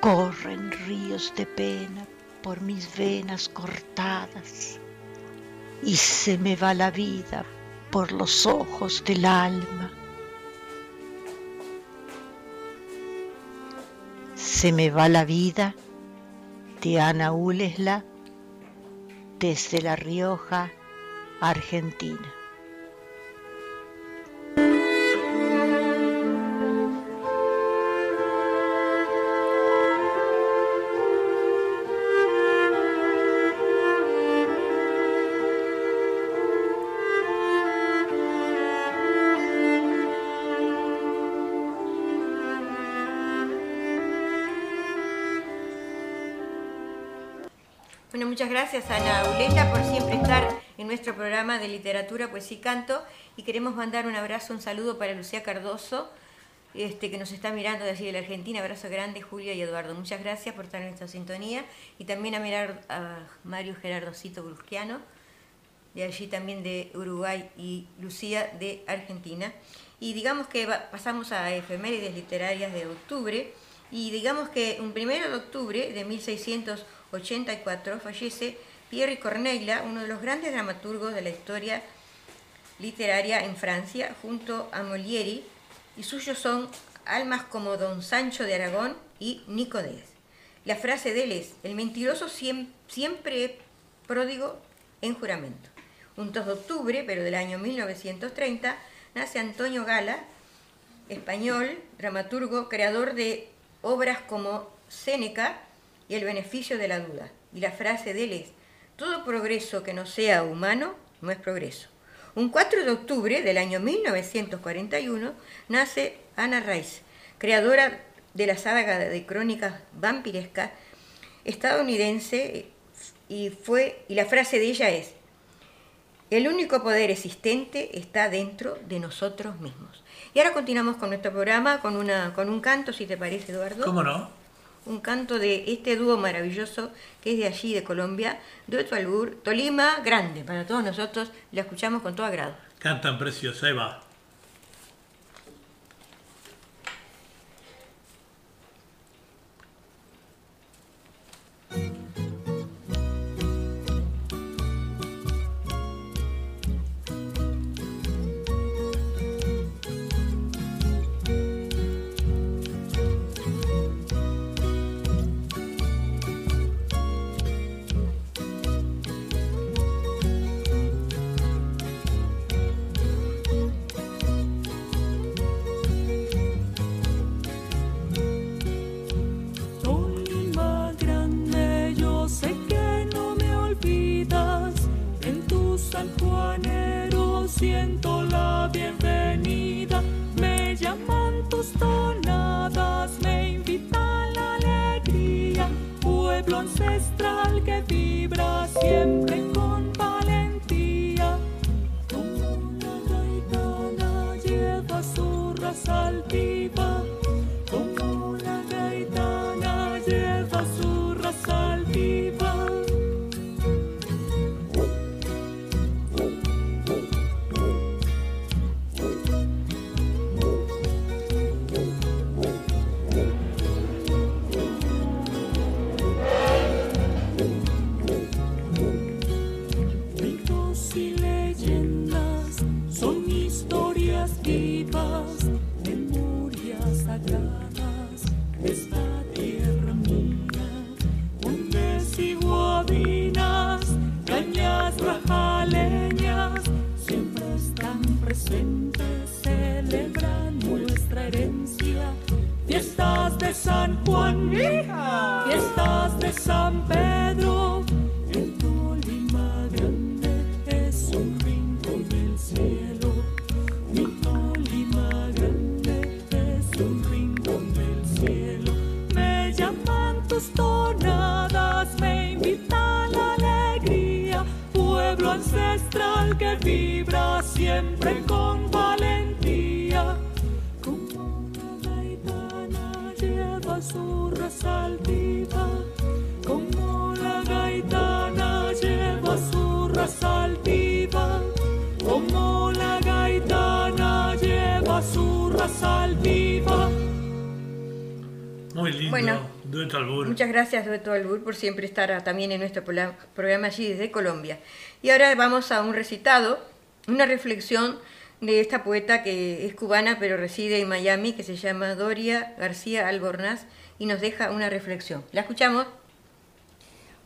Corren ríos de pena por mis venas cortadas y se me va la vida por los ojos del alma. Se me va la vida de Ana Ulesla desde La Rioja, Argentina. Muchas gracias Ana Uleta por siempre estar en nuestro programa de literatura, poesía y canto. Y queremos mandar un abrazo, un saludo para Lucía Cardoso, este, que nos está mirando de allí de la Argentina. Abrazo grande, Julia y Eduardo. Muchas gracias por estar en esta sintonía. Y también a mirar a Mario Gerardocito Brusquiano, de allí también de Uruguay, y Lucía de Argentina. Y digamos que pasamos a efemérides literarias de octubre. Y digamos que un primero de octubre de 1684 fallece Pierre Corneille, uno de los grandes dramaturgos de la historia literaria en Francia, junto a Molieri, y suyos son almas como Don Sancho de Aragón y Nicodés. La frase de él es, el mentiroso siem- siempre es pródigo en juramento. Un 2 de octubre, pero del año 1930, nace Antonio Gala, español, dramaturgo, creador de obras como Séneca y El beneficio de la duda. Y la frase de él es, todo progreso que no sea humano no es progreso. Un 4 de octubre del año 1941 nace Anna Rice, creadora de la saga de crónicas vampirescas estadounidense y fue y la frase de ella es el único poder existente está dentro de nosotros mismos. Y ahora continuamos con nuestro programa con una con un canto, si te parece, Eduardo ¿Cómo no? Un canto de este dúo maravilloso que es de allí, de Colombia, Dueto Albur, Tolima, grande para todos nosotros, lo escuchamos con todo agrado. Cantan precioso, ahí Muy lindo. Bueno, Dueto Albur. Muchas gracias, Dueto Albur, por siempre estar también en nuestro programa allí desde Colombia. Y ahora vamos a un recitado, una reflexión de esta poeta que es cubana pero reside en Miami, que se llama Doria García Albornoz y nos deja una reflexión. ¿La escuchamos?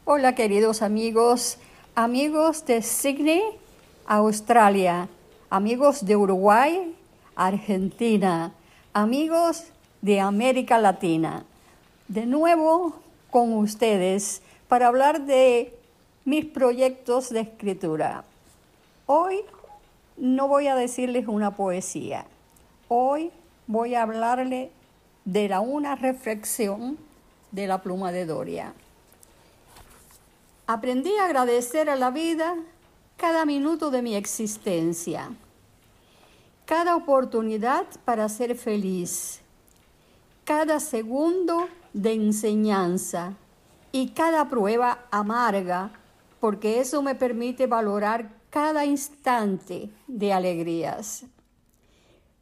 Hola queridos amigos, amigos de Sydney, Australia, amigos de Uruguay, Argentina, amigos de América Latina. De nuevo con ustedes para hablar de mis proyectos de escritura. Hoy no voy a decirles una poesía. Hoy voy a hablarle de la una reflexión de la pluma de Doria. Aprendí a agradecer a la vida cada minuto de mi existencia, cada oportunidad para ser feliz, cada segundo de enseñanza y cada prueba amarga, porque eso me permite valorar cada instante de alegrías.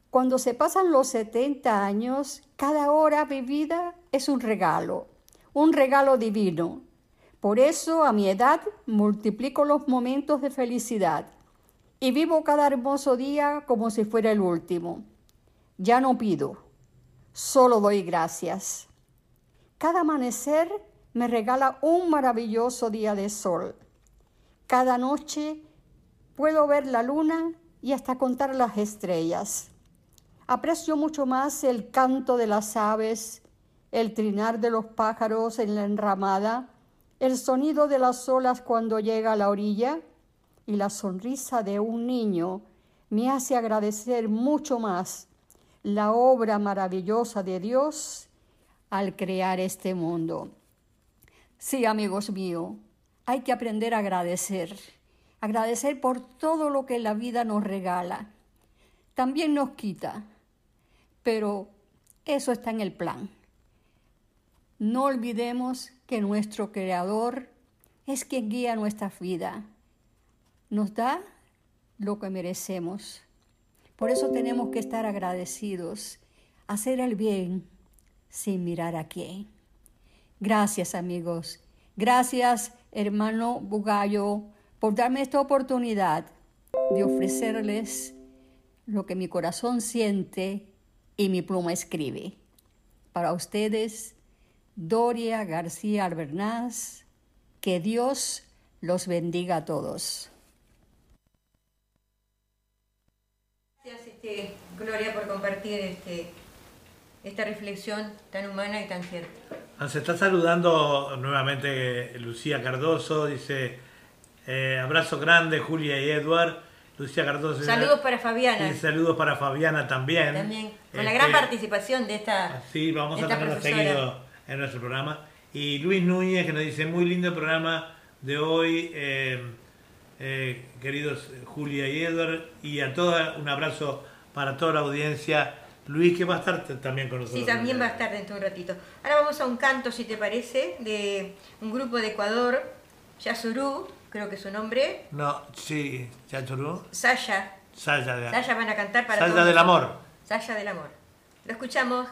Cuando se pasan los 70 años, cada hora vivida es un regalo, un regalo divino. Por eso a mi edad multiplico los momentos de felicidad y vivo cada hermoso día como si fuera el último. Ya no pido, solo doy gracias. Cada amanecer me regala un maravilloso día de sol. Cada noche puedo ver la luna y hasta contar las estrellas. Aprecio mucho más el canto de las aves, el trinar de los pájaros en la enramada, el sonido de las olas cuando llega a la orilla y la sonrisa de un niño me hace agradecer mucho más la obra maravillosa de Dios al crear este mundo. Sí, amigos míos, hay que aprender a agradecer, agradecer por todo lo que la vida nos regala. También nos quita, pero eso está en el plan. No olvidemos que nuestro Creador es quien guía nuestra vida. Nos da lo que merecemos. Por eso tenemos que estar agradecidos, hacer el bien sin mirar a quién. Gracias amigos. Gracias hermano Bugallo por darme esta oportunidad de ofrecerles lo que mi corazón siente y mi pluma escribe. Para ustedes, Doria García Albernaz, que Dios los bendiga a todos. Este, Gloria, por compartir este, esta reflexión tan humana y tan cierta. Ah, Se está saludando nuevamente Lucía Cardoso, dice eh, abrazo grande Julia y Edward. Lucía Cardoso. Saludos para Fabiana. y saludos para Fabiana también. También, con la Este, gran participación de esta, Sí, vamos a tenerlo seguido en nuestro programa. Y Luis Núñez que nos dice, muy lindo el programa de hoy, eh, eh, queridos Julia y Edward, y a toda, un abrazo para toda la audiencia. Luis, que va a estar también con nosotros. Sí, también va a estar dentro de un ratito. Ahora vamos a un canto, si te parece, de un grupo de Ecuador, Yasurú, creo que es su nombre, No, sí, Chachurú. Saya. Saya, de, Saya van a cantar para Saya del amor. Saya del amor. Lo escuchamos.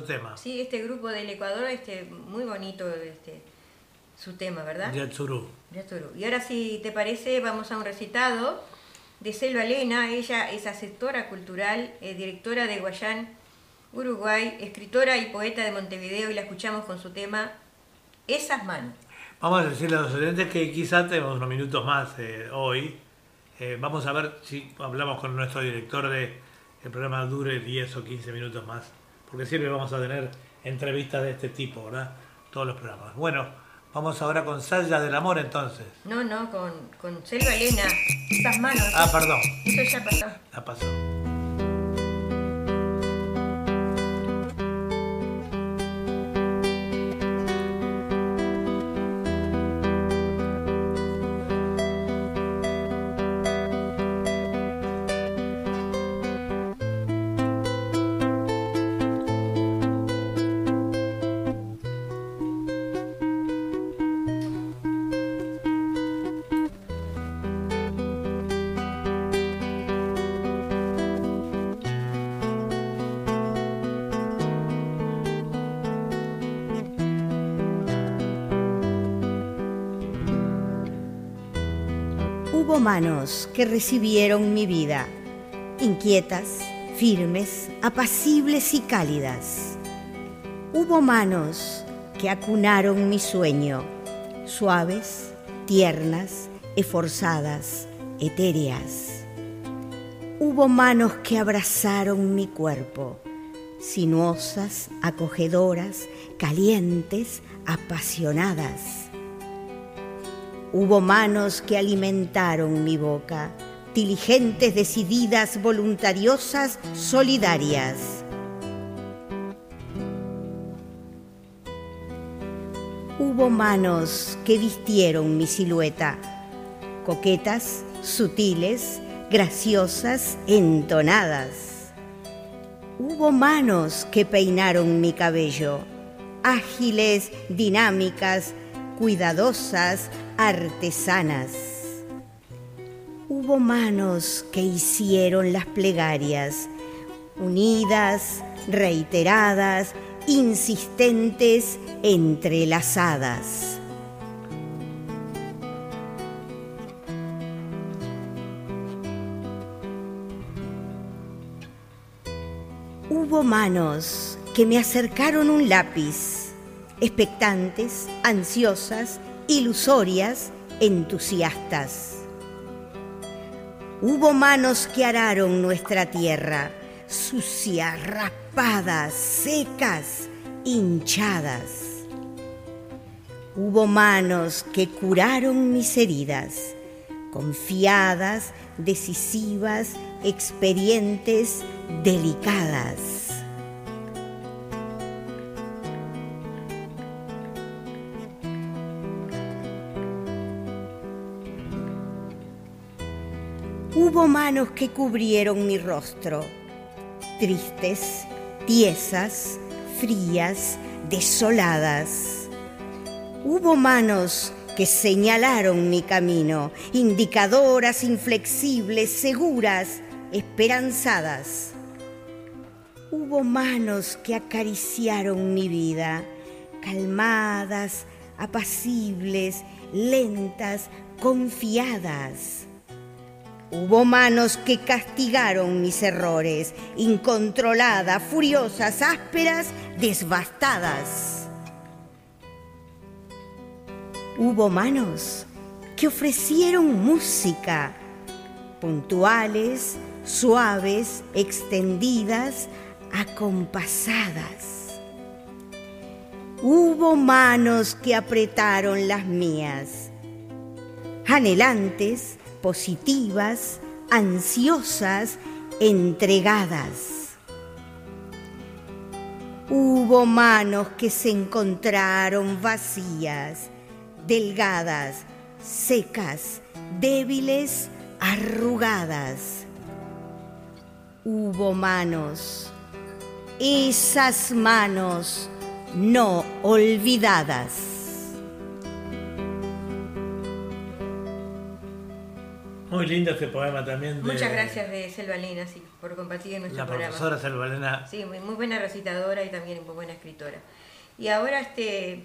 Otro tema. Sí, este grupo del Ecuador, este, muy bonito este, su tema, ¿verdad? Yatsuru. Yatsuru. Y ahora, si te parece, vamos a un recitado de Selva Elena. Ella es asesora cultural, eh, directora de Guayán, Uruguay, escritora y poeta de Montevideo y la escuchamos con su tema Esas manos. Vamos a decirle a los oyentes que quizá tenemos unos minutos más eh, hoy. Eh, vamos a ver si hablamos con nuestro director de el programa dure 10 o 15 minutos más. Porque siempre vamos a tener entrevistas de este tipo, ¿verdad? Todos los programas. Bueno, vamos ahora con Saya del Amor entonces. No, no, con, con Selva Elena. Esas manos. Ah, perdón, Eso ya pasó. la pasó. Hubo manos que recibieron mi vida, inquietas, firmes, apacibles y cálidas. Hubo manos que acunaron mi sueño, suaves, tiernas, esforzadas, etéreas. Hubo manos que abrazaron mi cuerpo, sinuosas, acogedoras, calientes, apasionadas. Hubo manos que alimentaron mi boca, diligentes, decididas, voluntariosas, solidarias. Hubo manos que vistieron mi silueta, coquetas, sutiles, graciosas, entonadas. Hubo manos que peinaron mi cabello, ágiles, dinámicas, cuidadosas, artesanas. Hubo manos que hicieron las plegarias, unidas, reiteradas, insistentes, entrelazadas. Hubo manos que me acercaron un lápiz, expectantes, ansiosas, ilusorias, entusiastas. Hubo manos que araron nuestra tierra, sucias, raspadas, secas, hinchadas. Hubo manos que curaron mis heridas, confiadas, decisivas, experientes, delicadas. Hubo manos que cubrieron mi rostro, tristes, tiesas, frías, desoladas. Hubo manos que señalaron mi camino, indicadoras, inflexibles, seguras, esperanzadas. Hubo manos que acariciaron mi vida, calmadas, apacibles, lentas, confiadas. Hubo manos que castigaron mis errores, incontroladas, furiosas, ásperas, desbastadas. Hubo manos que ofrecieron música, puntuales, suaves, extendidas, acompasadas. Hubo manos que apretaron las mías, anhelantes, positivas, ansiosas, entregadas. Hubo manos que se encontraron vacías, delgadas, secas, débiles, arrugadas. Hubo manos, esas manos no olvidadas. Muy lindo este poema también de Muchas gracias de Selva Lena sí, por compartir en nuestro la programa. profesora Selvalena. Sí, muy, muy buena recitadora y también muy buena escritora. Y ahora este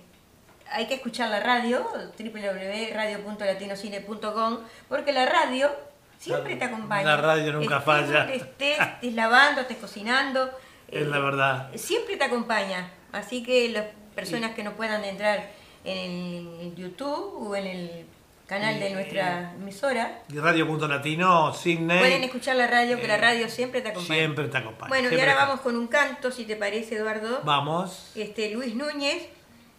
hay que escuchar la radio, www.radio.latinocine.com, porque la radio siempre te acompaña. La radio nunca Estés falla. donde Estés, estés lavando, estés cocinando. Es eh, la verdad. Siempre te acompaña. Así que las personas que no puedan entrar en el YouTube o en el canal de nuestra emisora, Y Radio Punto Latino, Sydney. pueden escuchar la radio, que la radio siempre te acompaña. Siempre te acompaña. Bueno, y ahora vamos con un canto, si te parece, Eduardo. Vamos Este, Luis Núñez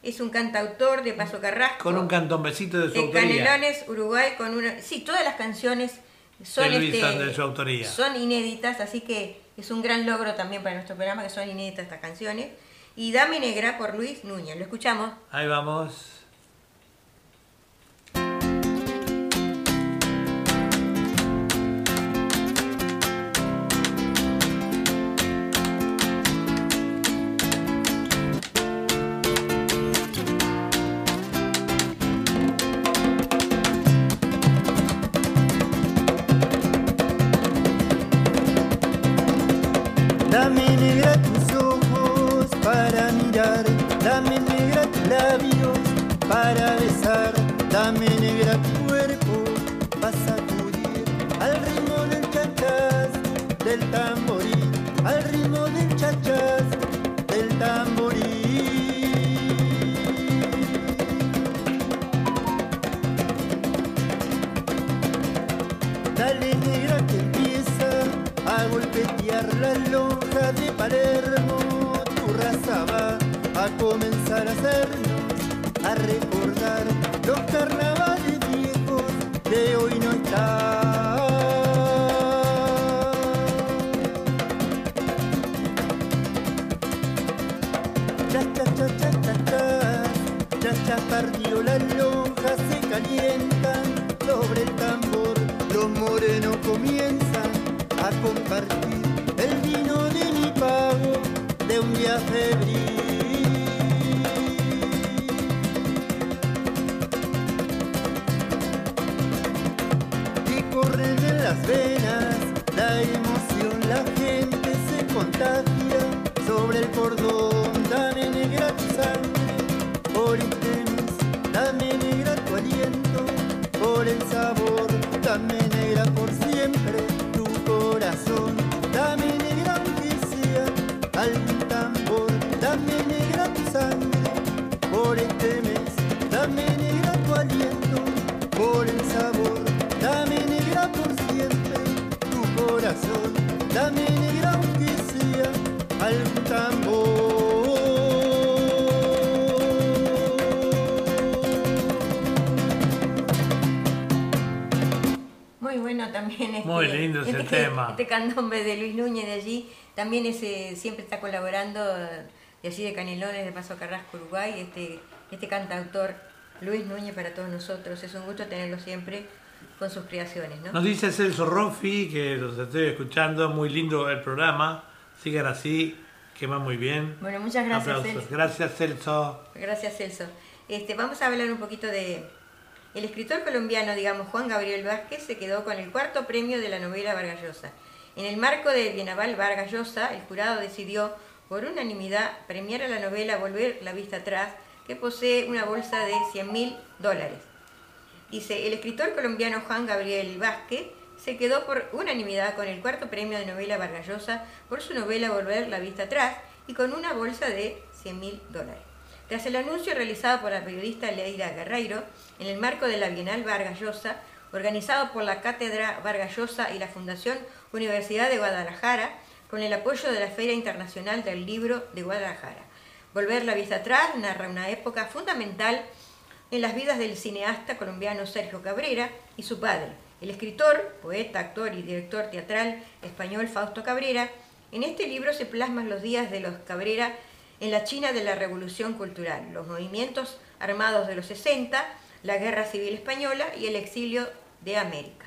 es un cantautor de Paso Carrasco. con un cantombecito de su de autoría. Canelones, Uruguay, con una... Sí, todas las canciones son, De este, de su autoría. son inéditas, así que es un gran logro también para nuestro programa que son inéditas estas canciones. Y Dame Negra por Luis Núñez. Lo escuchamos. Ahí vamos. A recordar los carnavales viejos que hoy no están. Cha cha cha cha cha cha, cha cha perdió la lonja, se calientan sobre el tambor. Los morenos comienzan a compartir el vino de mi pago de un día febril. La emoción, la gente se contagia sobre el cordón. Dame negra tu sangre, por interés, dame negra Muy lindo ese este, tema. Este candombe de Luis Núñez de allí. También ese siempre está colaborando de allí de Canelones, de Paso Carrasco, Uruguay. Este, este cantautor Luis Núñez para todos nosotros. Es un gusto tenerlo siempre con sus creaciones, ¿no? Nos dice Celso Roffi, que los estoy escuchando, muy lindo el programa. Sigan así, que va muy bien. Bueno, muchas gracias. Celso. Gracias, Celso. Gracias, Celso. Este, vamos a hablar un poquito de... El escritor colombiano, digamos, Juan Gabriel Vázquez, se quedó con el cuarto premio de la novela Vargas Llosa. En el marco del Bienal Vargas Llosa, el jurado decidió, por unanimidad, premiar a la novela Volver la vista atrás, que posee una bolsa de 100 mil dólares. Dice, el escritor colombiano Juan Gabriel Vázquez se quedó por unanimidad con el cuarto premio de novela Vargas Llosa por su novela Volver la vista atrás y con una bolsa de 100 mil dólares. Tras el anuncio realizado por la periodista Leira Guerreiro en el marco de la Bienal Vargas Llosa, organizado por la Cátedra Vargas Llosa y la Fundación Universidad de Guadalajara, con el apoyo de la Feria Internacional del Libro de Guadalajara. Volver la vista atrás narra una época fundamental en las vidas del cineasta colombiano Sergio Cabrera y su padre, el escritor, poeta, actor y director teatral español Fausto Cabrera. En este libro se plasman los días de los Cabrera en la China de la Revolución Cultural, los movimientos armados de los 60, la Guerra Civil Española y el exilio de América.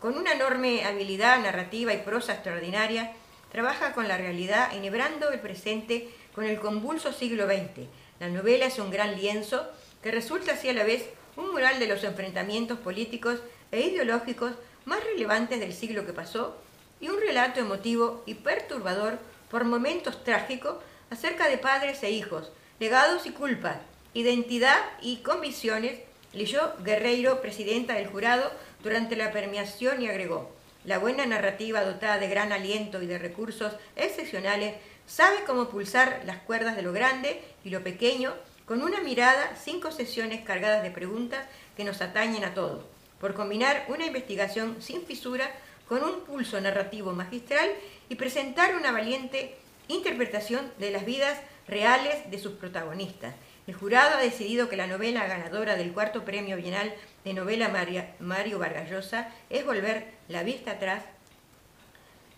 Con una enorme habilidad narrativa y prosa extraordinaria, trabaja con la realidad enhebrando el presente con el convulso siglo XX. La novela es un gran lienzo que resulta así a la vez un mural de los enfrentamientos políticos e ideológicos más relevantes del siglo que pasó y un relato emotivo y perturbador por momentos trágicos acerca de padres e hijos, legados y culpas, identidad y convicciones, leyó Guerreiro, presidenta del jurado, durante la premiación y agregó, la buena narrativa dotada de gran aliento y de recursos excepcionales sabe cómo pulsar las cuerdas de lo grande y lo pequeño con una mirada, cinco sesiones cargadas de preguntas que nos atañen a todos, por combinar una investigación sin fisura con un pulso narrativo magistral y presentar una valiente interpretación de las vidas reales de sus protagonistas. El jurado ha decidido que la novela ganadora del cuarto premio bienal de novela Maria- Mario Vargas Llosa es Volver la vista atrás,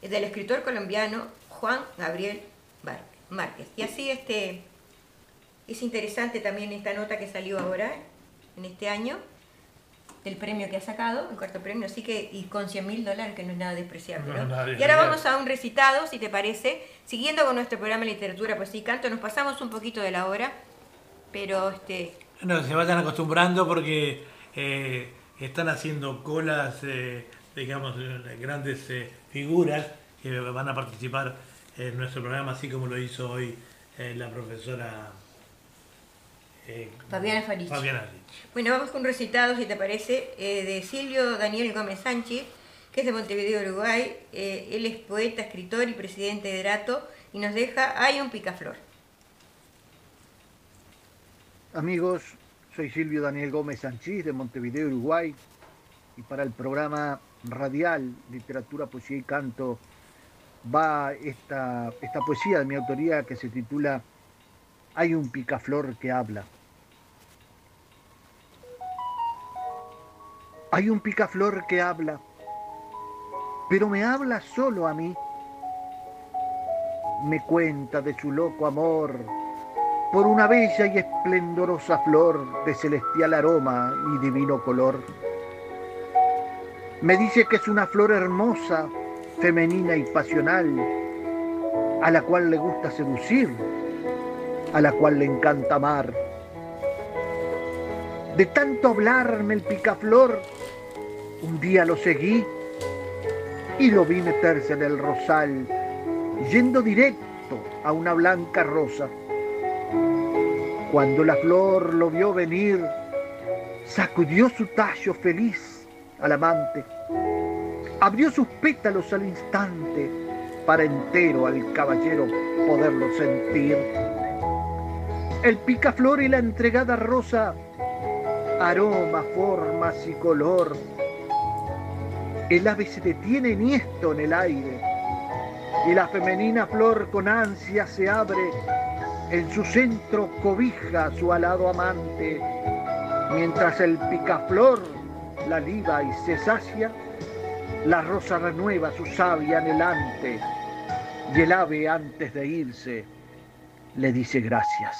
del escritor colombiano Juan Gabriel Márquez. Y así este, es interesante también esta nota que salió ahora, en este año, del premio que ha sacado, el cuarto premio, así que, y con 100 mil dólares, que no es nada despreciable. No ¿no? y ahora vamos a un recitado, si te parece, siguiendo con nuestro programa de literatura, pues sí, canto, nos pasamos un poquito de la hora, pero este, No, se vayan acostumbrando porque eh, están haciendo colas, eh, digamos, de grandes eh, figuras que van a participar en nuestro programa, así como lo hizo hoy eh, la profesora eh, Fabiana Farich. Fabiana. Bueno, vamos con un recitado, si te parece, eh, de Silvio Daniel Gómez Sánchez, que es de Montevideo, Uruguay. Eh, él es poeta, escritor y presidente de Drato y nos deja Hay un picaflor. Amigos, soy Silvio Daniel Gómez Sanchís de Montevideo, Uruguay, y para el programa radial Literatura, Poesía y Canto va esta, esta poesía de mi autoría que se titula Hay un picaflor que habla. Hay un picaflor que habla, pero me habla solo a mí. Me cuenta de su loco amor por una bella y esplendorosa flor de celestial aroma y divino color. Me dice que es una flor hermosa, femenina y pasional, a la cual le gusta seducir, a la cual le encanta amar. De tanto hablarme el picaflor, un día lo seguí y lo vi meterse en el rosal, yendo directo a una blanca rosa. Cuando la flor lo vio venir, sacudió su tallo feliz al amante, abrió sus pétalos al instante para entero al caballero poderlo sentir. El picaflor y la entregada rosa, aroma, formas y color. El ave se detiene niesto en el aire y la femenina flor con ansia se abre en su centro cobija a su alado amante, mientras el picaflor la liba y se sacia, la rosa renueva su savia anhelante, y el ave antes de irse le dice gracias.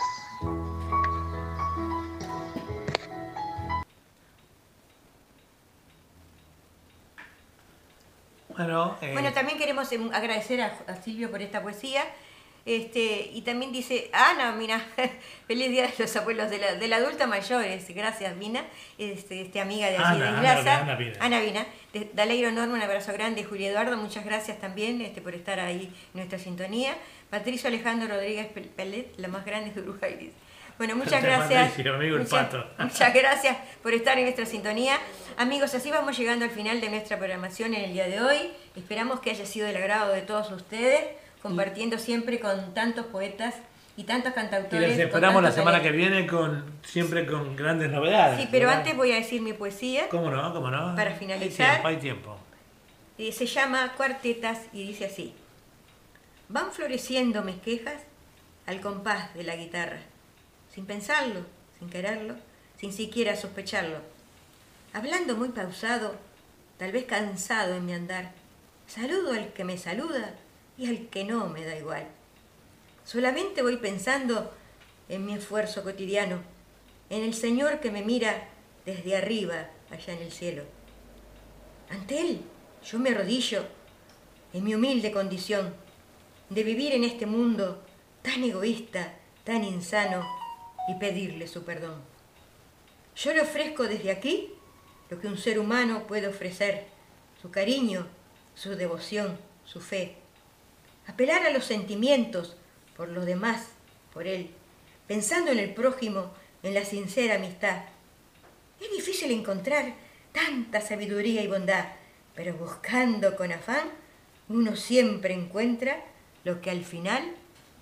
Bueno, eh, Bueno, también queremos em, agradecer a, a Silvio por esta poesía. Este, y también dice, Ana, mira, (laughs) feliz día de los abuelos de la, de la adulta mayores. Gracias, Mina, este, este amiga de allí Ana, de Ana, Vina. Ana Vina. De, Alegro enorme, un abrazo grande. Julia Eduardo, muchas gracias también este, por estar ahí en nuestra sintonía. Patricio Alejandro Rodríguez Pel- Pelet, la más grande de Uruguay. Bueno, muchas Gracias, gracias. Patricio, amigo el muchas, pato. (laughs) muchas gracias por estar en nuestra sintonía. Amigos, así vamos llegando al final de nuestra programación en el día de hoy. Esperamos que haya sido del agrado de todos ustedes, compartiendo siempre con tantos poetas y tantos Y cantautores. les con esperamos la semana que viene con siempre con grandes novedades. Sí, pero ¿verdad? antes voy a decir mi poesía. ¿Cómo no? ¿Cómo no? Para Hay finalizar. tiempo, hay tiempo. Eh, se llama Cuartetas y dice así. Van floreciendo mis quejas al compás de la guitarra, sin pensarlo, sin quererlo, sin siquiera sospecharlo. Hablando muy pausado, tal vez cansado en mi andar, saludo al que me saluda y al que no me da igual. Solamente voy pensando en mi esfuerzo cotidiano, en el Señor que me mira desde arriba, allá en el cielo. Ante Él yo me arrodillo en mi humilde condición de vivir en este mundo tan egoísta, tan insano y pedirle su perdón. Yo le ofrezco desde aquí lo que un ser humano puede ofrecer, su cariño, su devoción, su fe. Apelar a los sentimientos por los demás, por Él, pensando en el prójimo, en la sincera amistad. Es difícil encontrar tanta sabiduría y bondad, pero buscando con afán, uno siempre encuentra lo que al final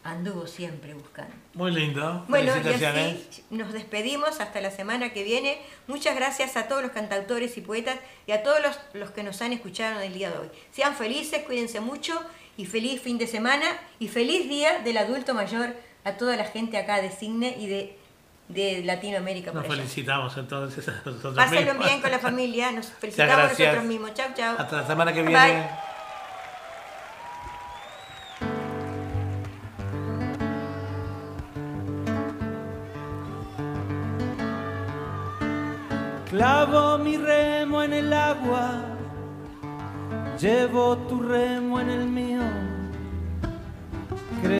anduvo siempre buscando. Muy lindo. Bueno, y así nos despedimos hasta la semana que viene. Muchas gracias a todos los cantautores y poetas y a todos los, los que nos han escuchado en el día de hoy. Sean felices, cuídense mucho y feliz fin de semana y feliz día del adulto mayor a toda la gente acá de Cigne y de, de Latinoamérica. Nos felicitamos entonces a nosotros Pásenlo mismos. bien con la familia, nos felicitamos nosotros mismos. Chau, chau. Hasta la semana que Bye. viene. Clavo mi remo en el agua, Llevo tu remo en el mío.